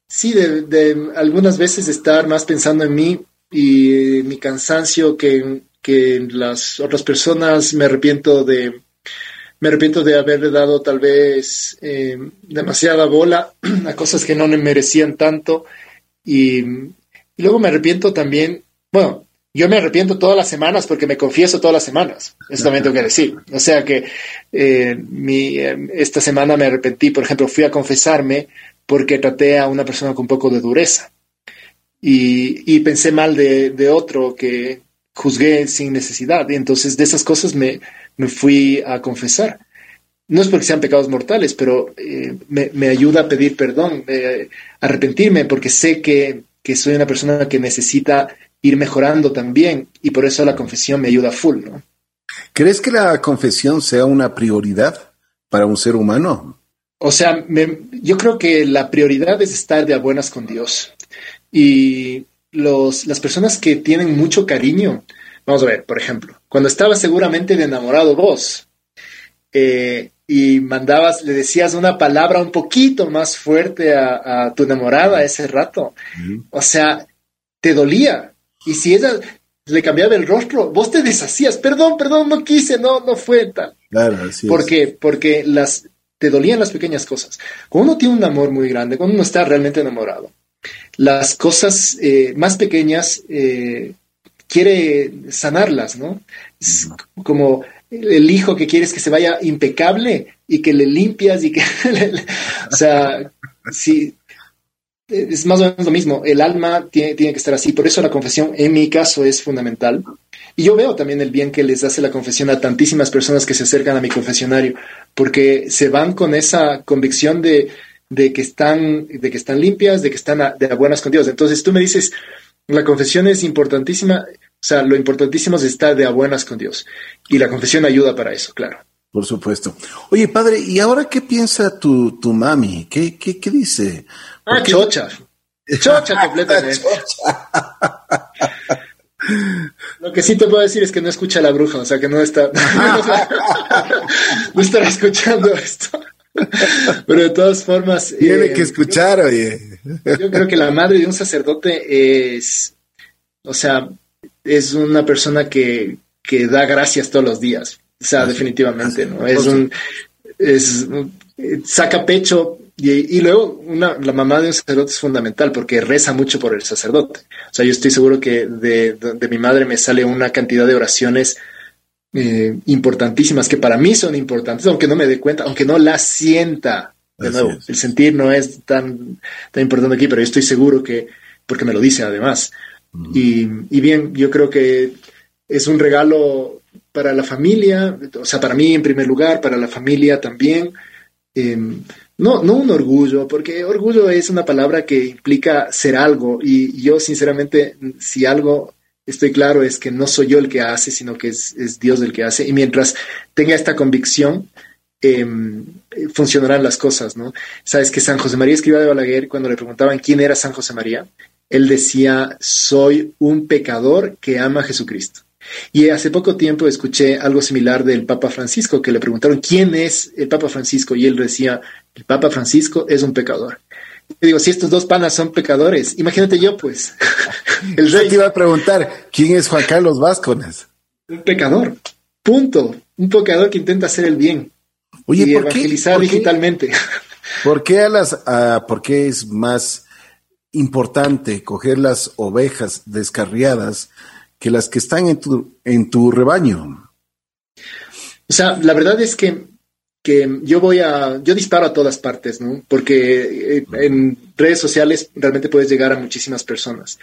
sí, de, algunas veces estar más pensando en mí y mi cansancio que, que en las otras personas. Me arrepiento de, me arrepiento de haberle dado tal vez eh, demasiada bola [CLEARS THROAT] a cosas que no me merecían tanto. Y, y, luego me arrepiento también, bueno, yo me arrepiento todas las semanas porque me confieso todas las semanas. Eso también tengo que decir. O sea que eh, mi, eh, esta semana me arrepentí, por ejemplo, fui a confesarme porque traté a una persona con un poco de dureza. Y, y pensé mal de, de, otro que juzgué sin necesidad. Y entonces de esas cosas me, me fui a confesar. No es porque sean pecados mortales, pero eh, me, me, ayuda a pedir perdón, a arrepentirme, porque sé que, que soy una persona que necesita ir mejorando también y por eso la confesión me ayuda full, ¿no? ¿Crees que la confesión sea una prioridad para un ser humano? O sea, yo creo que la prioridad es estar de a buenas con Dios. Y los, las personas que tienen mucho cariño, vamos a ver, por ejemplo, cuando estabas seguramente de enamorado vos eh, y mandabas, le decías una palabra un poquito más fuerte a, tu enamorada ese rato, o sea, te dolía, y si ella le cambiaba el rostro, vos te deshacías, perdón, perdón, no quise, no, no fue tal. Claro, así ¿Por qué? Porque las, te dolían las pequeñas cosas. Cuando uno tiene un amor muy grande, cuando uno está realmente enamorado, las cosas eh, más pequeñas eh, quiere sanarlas, ¿no? Es como el hijo que quieres que se vaya impecable y que le limpias y que, [LAUGHS] o sea, si es más o menos lo mismo. El alma tiene, tiene, que estar así. Por eso la confesión, en mi caso, es fundamental. Y yo veo también el bien que les hace la confesión a tantísimas personas que se acercan a mi confesionario, porque se van con esa convicción de, de que, están, de que están limpias, de que están a, de buenas con Dios. Entonces tú me dices, la confesión es importantísima. O sea, lo importantísimo es estar de a buenas con Dios. Y la confesión ayuda para eso, claro. Por supuesto. Oye, padre, ¿y ahora qué piensa tu, tu mami? ¿Qué, qué, qué dice? Ah, chocha. Chocha [LAUGHS] completamente. [LAUGHS] Lo que sí te puedo decir es que no escucha a la bruja, o sea que no está, [LAUGHS] no estará escuchando esto. Pero de todas formas. Tiene eh, que escuchar, oye. Yo creo que la madre de un sacerdote es, o sea, es una persona que, que da gracias todos los días. O sea, definitivamente, ¿no? Es un, es, saca pecho y, luego una, la mamá de un sacerdote es fundamental porque reza mucho por el sacerdote. O sea, yo estoy seguro que de, de, mi madre me sale una cantidad de oraciones eh, importantísimas que para mí son importantes, aunque no me dé cuenta, aunque no las sienta. De nuevo, el sentir no es tan, tan importante aquí, pero yo estoy seguro que, porque me lo dice además. y, y bien, yo creo que es un regalo para la familia, o sea, para mí en primer lugar, para la familia también. Em, no, no un orgullo, porque orgullo es una palabra que implica ser algo y yo sinceramente, si algo estoy claro es que no soy yo el que hace, sino que es, Dios el que hace. Y mientras tenga esta convicción, em, funcionarán las cosas, ¿no? Sabes que San José María escriba de Balaguer, cuando le preguntaban quién era San José María, él decía, soy un pecador que ama a Jesucristo. Y hace poco tiempo escuché algo similar del Papa Francisco, que le preguntaron quién es el Papa Francisco y él decía, el Papa Francisco es un pecador. Yo digo, si estos dos panas son pecadores, imagínate yo, pues. [LAUGHS] el rey. te iba a preguntar, ¿quién es Juan Carlos Vázquez? Un pecador. Punto. Un pecador que intenta hacer el bien. Oye, y evangelizar digitalmente. [LAUGHS] ¿Por qué a las, por qué es más importante coger las ovejas descarriadas que las que están en tu, en tu rebaño? O sea, la verdad es que, que yo voy a, yo disparo a todas partes, ¿no? Porque eh, en redes sociales realmente puedes llegar a muchísimas personas.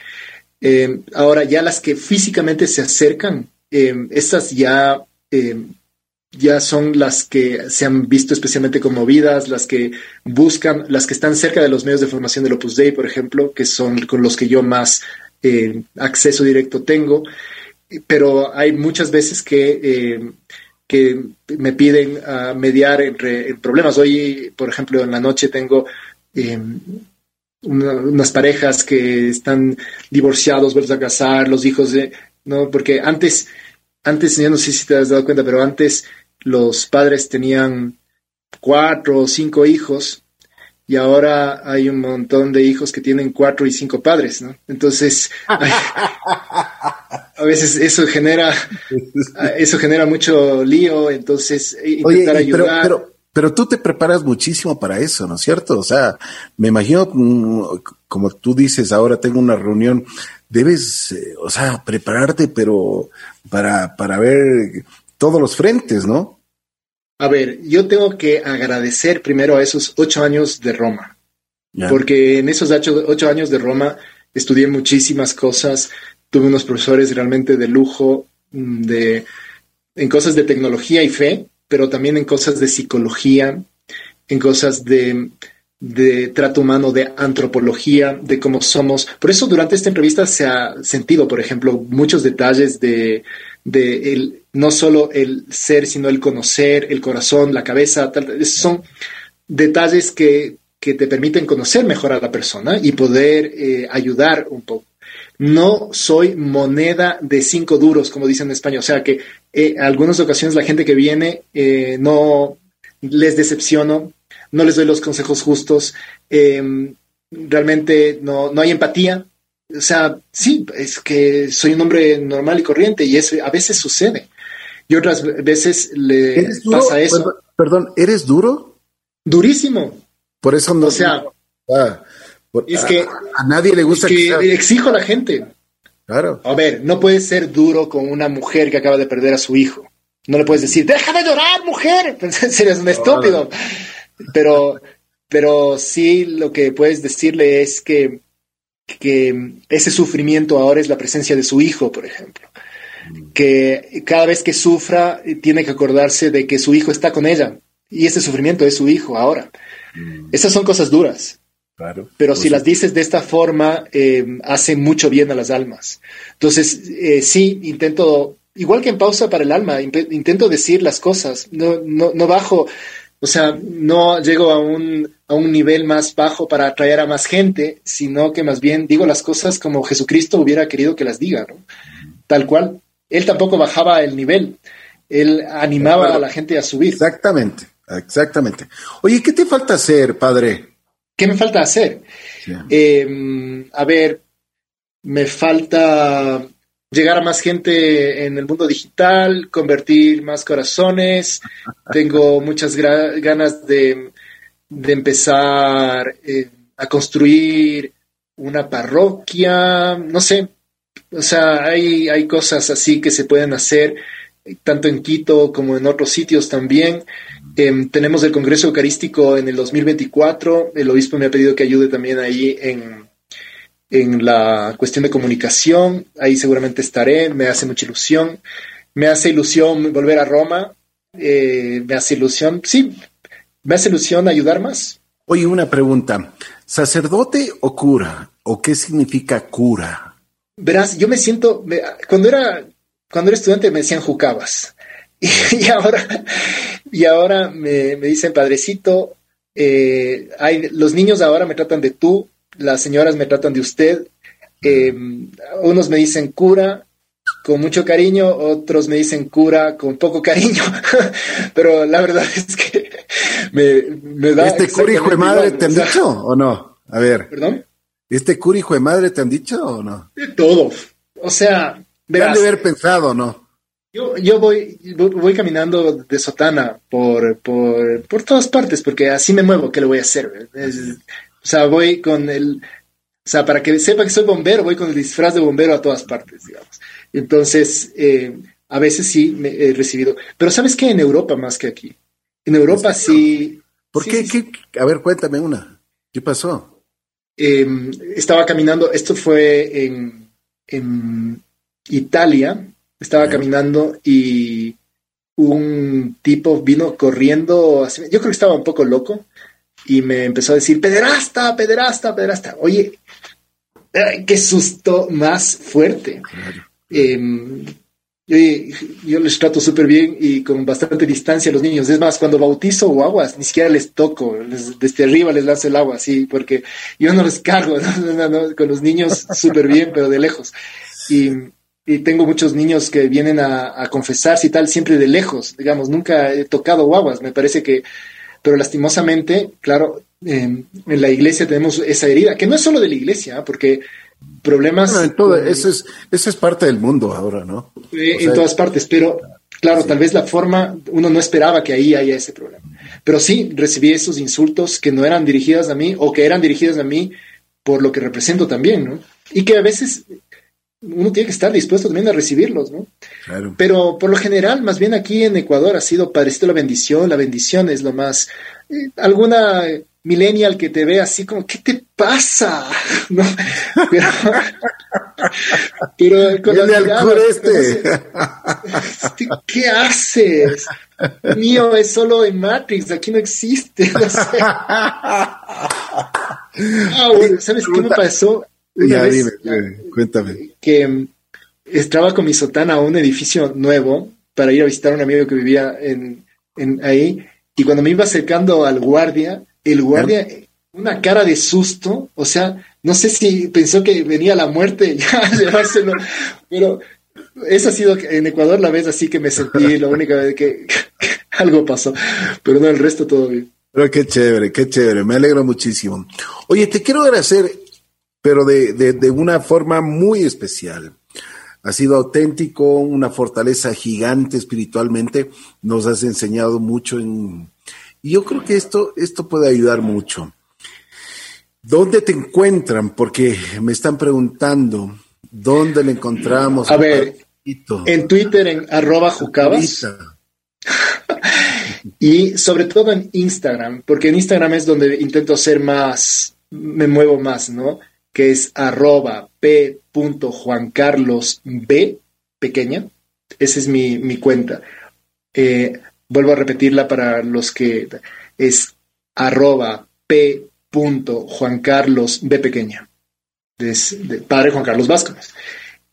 Eh, ahora, ya las que físicamente se acercan, eh, estas ya, ya son las que se han visto especialmente conmovidas, las que buscan, las que están cerca de los medios de formación del Opus Dei, por ejemplo, que son con los que yo más eh, acceso directo tengo, pero hay muchas veces que, eh, que me piden a mediar entre problemas. Hoy, por ejemplo, en la noche tengo eh, unas parejas que están divorciados, vueltos a casar, los hijos de, ¿no? Porque antes, antes, yo no sé si te has dado cuenta, pero antes los padres tenían cuatro o cinco hijos y ahora hay un montón de hijos que tienen cuatro y cinco padres, ¿no? Entonces, [LAUGHS] a veces eso genera, eso genera mucho lío, entonces eh, intentar ayudar. Pero, pero, tú te preparas muchísimo para eso, ¿no es cierto? O sea, me imagino, mm, como tú dices, ahora tengo una reunión, debes, eh, o sea, prepararte, pero para, para ver todos los frentes, ¿no? A ver, yo tengo que agradecer primero a esos ocho años de Roma, porque en esos ocho, años de Roma estudié muchísimas cosas, tuve unos profesores realmente de lujo, mm, de, en cosas de tecnología y fe, pero también en cosas de psicología, en cosas de, de trato humano, de antropología, de cómo somos. Por eso durante esta entrevista se ha sentido, por ejemplo, muchos detalles de, de el, no solo el ser, sino el conocer, el corazón, la cabeza, son detalles que, que, te permiten conocer mejor a la persona y poder eh, ayudar un poco. No soy moneda de cinco duros, como dicen en España. O sea que en eh, algunas ocasiones la gente que viene eh, no les decepciono, no les doy los consejos justos, realmente no, no hay empatía, o sea, sí, es que soy un hombre normal y corriente y eso a veces sucede. Y otras veces le pasa eso. Perdón, ¿eres duro? Durísimo. Por eso no. O sea, ah, es que a, nadie le gusta que, exijo a la gente. Claro. A ver, no puedes ser duro con una mujer que acaba de perder a su hijo. No le puedes decir, deja de llorar, mujer. [LAUGHS] Eres un estúpido. Pero, pero sí lo que puedes decirle es que que ese sufrimiento ahora es la presencia de su hijo, por ejemplo. Que cada vez que sufra tiene que acordarse de que su hijo está con ella y ese sufrimiento es su hijo ahora. Mm. Esas son cosas duras. Pero si las dices de esta forma, eh, hace mucho bien a las almas. Entonces, eh, sí, intento, igual que en pausa para el alma, intento decir las cosas, no, no, no bajo o sea, no llego a un, a un nivel más bajo para atraer a más gente, sino que más bien digo las cosas como Jesucristo hubiera querido que las diga, ¿no? Tal cual. Él tampoco bajaba el nivel, él animaba a la gente a subir. Exactamente, exactamente. Oye, ¿qué te falta hacer, padre? ¿qué me falta hacer? Em, a ver, me falta llegar a más gente en el mundo digital, convertir más corazones. Tengo muchas ganas de, empezar eh, a construir una parroquia, no sé. O sea, hay, hay cosas así que se pueden hacer tanto en Quito como en otros sitios también. Em, tenemos el Congreso Eucarístico en el 2024. El obispo me ha pedido que ayude también ahí en, en la cuestión de comunicación. Ahí seguramente estaré. Me hace mucha ilusión. Me hace ilusión volver a Roma. Eh, me hace ilusión, sí, me hace ilusión ayudar más. Oye, una pregunta. ¿Sacerdote o cura? ¿O qué significa cura? Verás, yo me siento, cuando era, cuando era estudiante me decían jucabas. [LAUGHS] Y, ahora, y ahora me, dicen padrecito. Eh, hay, los niños ahora me tratan de tú, las señoras me tratan de usted. Eh, unos me dicen cura con mucho cariño, otros me dicen cura con poco cariño, [LAUGHS] pero la verdad es que me, da... ¿Este cura hijo de madre te han dicho o no? A ver. ¿Perdón? ¿Este cura hijo de madre te han dicho o no? De todo. O sea... Verás, han de haber pensado, ¿no? Yo, yo voy, voy caminando de sotana por, por, por todas partes, porque así me muevo, ¿qué le voy a hacer? O sea, voy con el, o sea, para que sepa que soy bombero, voy con el disfraz de bombero a todas partes, digamos. Entonces, eh, a veces sí me he recibido. Pero ¿sabes qué? En Europa más que aquí. En Europa sí. ¿Por qué, A ver, cuéntame una. ¿Qué pasó? Em, estaba caminando, esto fue en, en Italia, estaba caminando y un tipo vino corriendo, yo creo que estaba un poco loco, y me empezó a decir, pederasta, pederasta, pederasta. Oye, qué susto más fuerte. Em, yo, les trato súper bien y con bastante distancia a los niños. Es más, cuando bautizo o aguas, ni siquiera les toco, desde arriba les lanzo el agua, así, porque yo no les cargo, [LAUGHS] con los niños súper bien, pero de lejos. Y, tengo muchos niños que vienen a, a, confesarse y tal, siempre de lejos, digamos, nunca he tocado guaguas, me parece que, pero lastimosamente, claro, en la iglesia tenemos esa herida, que no es solo de la iglesia, porque problemas. en todo, eso, es, eso es parte del mundo ahora, ¿no? en todas partes, pero claro, tal vez la forma, uno no esperaba que ahí haya ese problema. Pero sí, recibí esos insultos que no eran dirigidos a mí o que eran dirigidos a mí por lo que represento también, ¿no? Y que a veces uno tiene que estar dispuesto también a recibirlos, ¿no? Claro. Pero por lo general, más bien aquí en Ecuador ha sido padrecito la bendición, la bendición es lo más... Eh, alguna millennial que te ve así como, ¿qué te pasa? [LAUGHS] ¿No? Pero, [LAUGHS] pero con este. ¿Qué haces? Mío es solo en Matrix, aquí no existe. [LAUGHS] No sé. Ah, ¿Sabes qué me pasó? Ya, dime, cuéntame. Que estaba con mi sotana a un edificio nuevo para ir a visitar a un amigo que vivía en, en ahí, y cuando me iba acercando al guardia, el guardia, una cara de susto, o sea, no sé si pensó que venía la muerte [LAUGHS] ya a llevárselo, pero esa ha sido en Ecuador la vez así que me sentí [LAUGHS] la única vez que, algo pasó, pero no, el resto todo bien. Pero qué chévere, qué chévere, me alegro muchísimo. Oye, te quiero agradecer, pero de, de, de una forma muy especial. Ha sido auténtico, una fortaleza gigante espiritualmente. Nos has enseñado mucho en, y yo creo que esto, esto puede ayudar mucho. ¿Dónde te encuentran? Porque me están preguntando, ¿dónde le encontramos? A ver, en Twitter, en arroba jucabas. [LAUGHS] y sobre todo en Instagram, porque en Instagram es donde intento ser más, me muevo más, ¿no? Que es arroba p. Juan Carlos B, pequeña. Esa es mi, mi cuenta. Eh, Vuelvo a repetirla para los que es arroba p. Juan Carlos B pequeña, padre Juan Carlos Vázquez.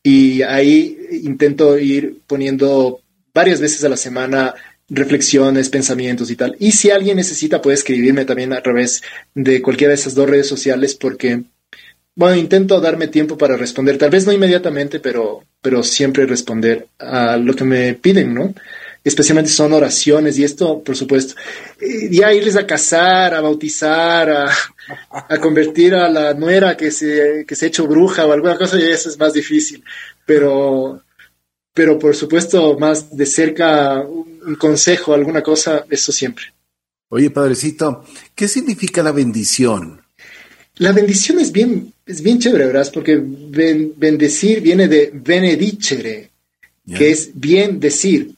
Y ahí intento ir poniendo varias veces a la semana reflexiones, pensamientos y tal. Y si alguien necesita, puede escribirme también a través de cualquiera de esas dos redes sociales porque, bueno, intento darme tiempo para responder, tal vez no inmediatamente, pero, pero siempre responder a lo que me piden, ¿no? especialmente son oraciones y esto, por supuesto. ya irles a casar, a bautizar, a, convertir a la nuera que se, que se ha hecho bruja o alguna cosa, y eso es más difícil. Pero, pero por supuesto, más de cerca, un consejo, alguna cosa, eso siempre. Oye, padrecito, ¿qué significa la bendición? La bendición es bien, es bien chévere, ¿verdad? Porque bendecir viene de benedicere, que es bien decir.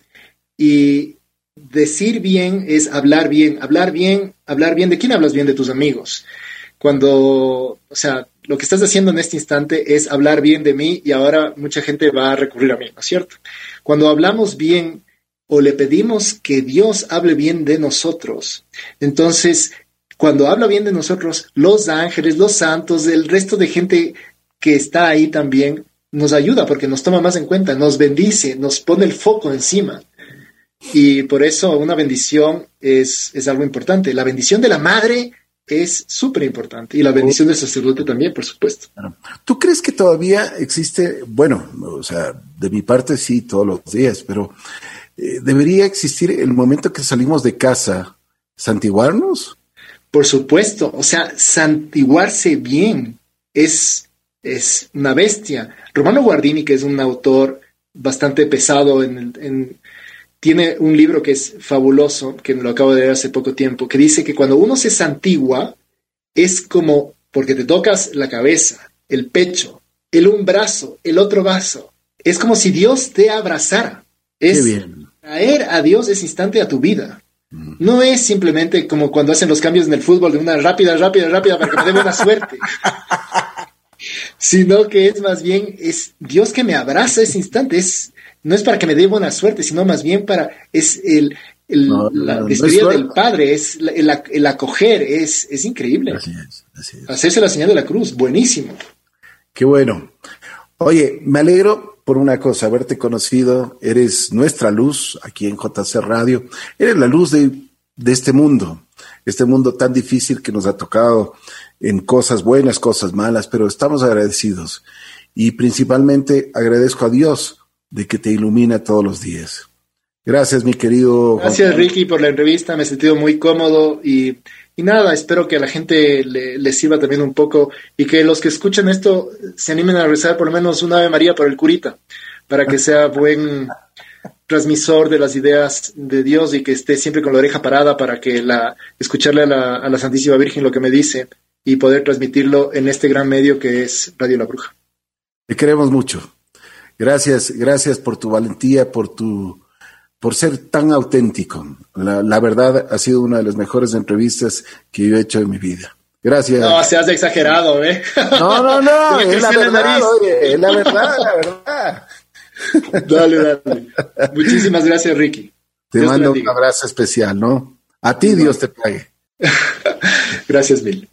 Y decir bien es hablar bien. Hablar bien, hablar bien. ¿De quién hablas bien? De tus amigos. Cuando, o sea, lo que estás haciendo en este instante es hablar bien de mí y ahora mucha gente va a recurrir a mí, ¿no es cierto? Cuando hablamos bien o le pedimos que Dios hable bien de nosotros, entonces cuando habla bien de nosotros, los ángeles, los santos, el resto de gente que está ahí también, nos ayuda porque nos toma más en cuenta, nos bendice, nos pone el foco encima. Y por eso una bendición es, es algo importante. La bendición de la madre es súper importante y la bendición del sacerdote también, por supuesto. ¿Tú crees que todavía existe, bueno, o sea, de mi parte sí, todos los días, pero eh, debería existir el momento que salimos de casa, santiguarnos? Por supuesto, o sea, santiguarse bien es, es una bestia. Romano Guardini, que es un autor bastante pesado, en, tiene un libro que es fabuloso, que me lo acabo de leer hace poco tiempo, que dice que cuando uno se santigua, es como porque te tocas la cabeza, el pecho, el un brazo, el otro brazo. Es como si Dios te abrazara. Es traer a Dios ese instante a tu vida. No es simplemente como cuando hacen los cambios en el fútbol de una rápida, rápida, rápida para que me dé buena suerte. [LAUGHS] sino que es más bien, es Dios que me abraza ese instante. Es, no es para que me dé buena suerte, sino más bien para, es el, la despedida del Padre, es el, acoger, es, es increíble. Así es, así es. Hacerse la señal de la cruz, buenísimo. Qué bueno. Oye, me alegro por una cosa, haberte conocido, eres nuestra luz aquí en JC Radio, eres la luz de, este mundo, este mundo tan difícil que nos ha tocado en cosas buenas, cosas malas, pero estamos agradecidos y principalmente agradezco a Dios de que te ilumina todos los días. Gracias, mi querido. Gracias, Ricky, por la entrevista. Me he sentido muy cómodo y y nada, espero que a la gente le, sirva también un poco y que los que escuchen esto se animen a rezar por lo menos una Ave María por el curita, para que sea buen transmisor de las ideas de Dios y que esté siempre con la oreja parada para que la escucharle a la, a la Santísima Virgen lo que me dice y poder transmitirlo en este gran medio que es Radio La Bruja. Te queremos mucho. Gracias, gracias por tu valentía, por tu por ser tan auténtico. La, verdad ha sido una de las mejores entrevistas que yo he hecho en mi vida. Gracias. No, se has exagerado, ¿eh? [LAUGHS] No, no, no, es la verdad, oye, es la verdad, la verdad. [LAUGHS] Dale, dale. Muchísimas gracias, Ricky. Te mando un abrazo especial, ¿no? A ti Dios te pague. [LAUGHS] gracias mil.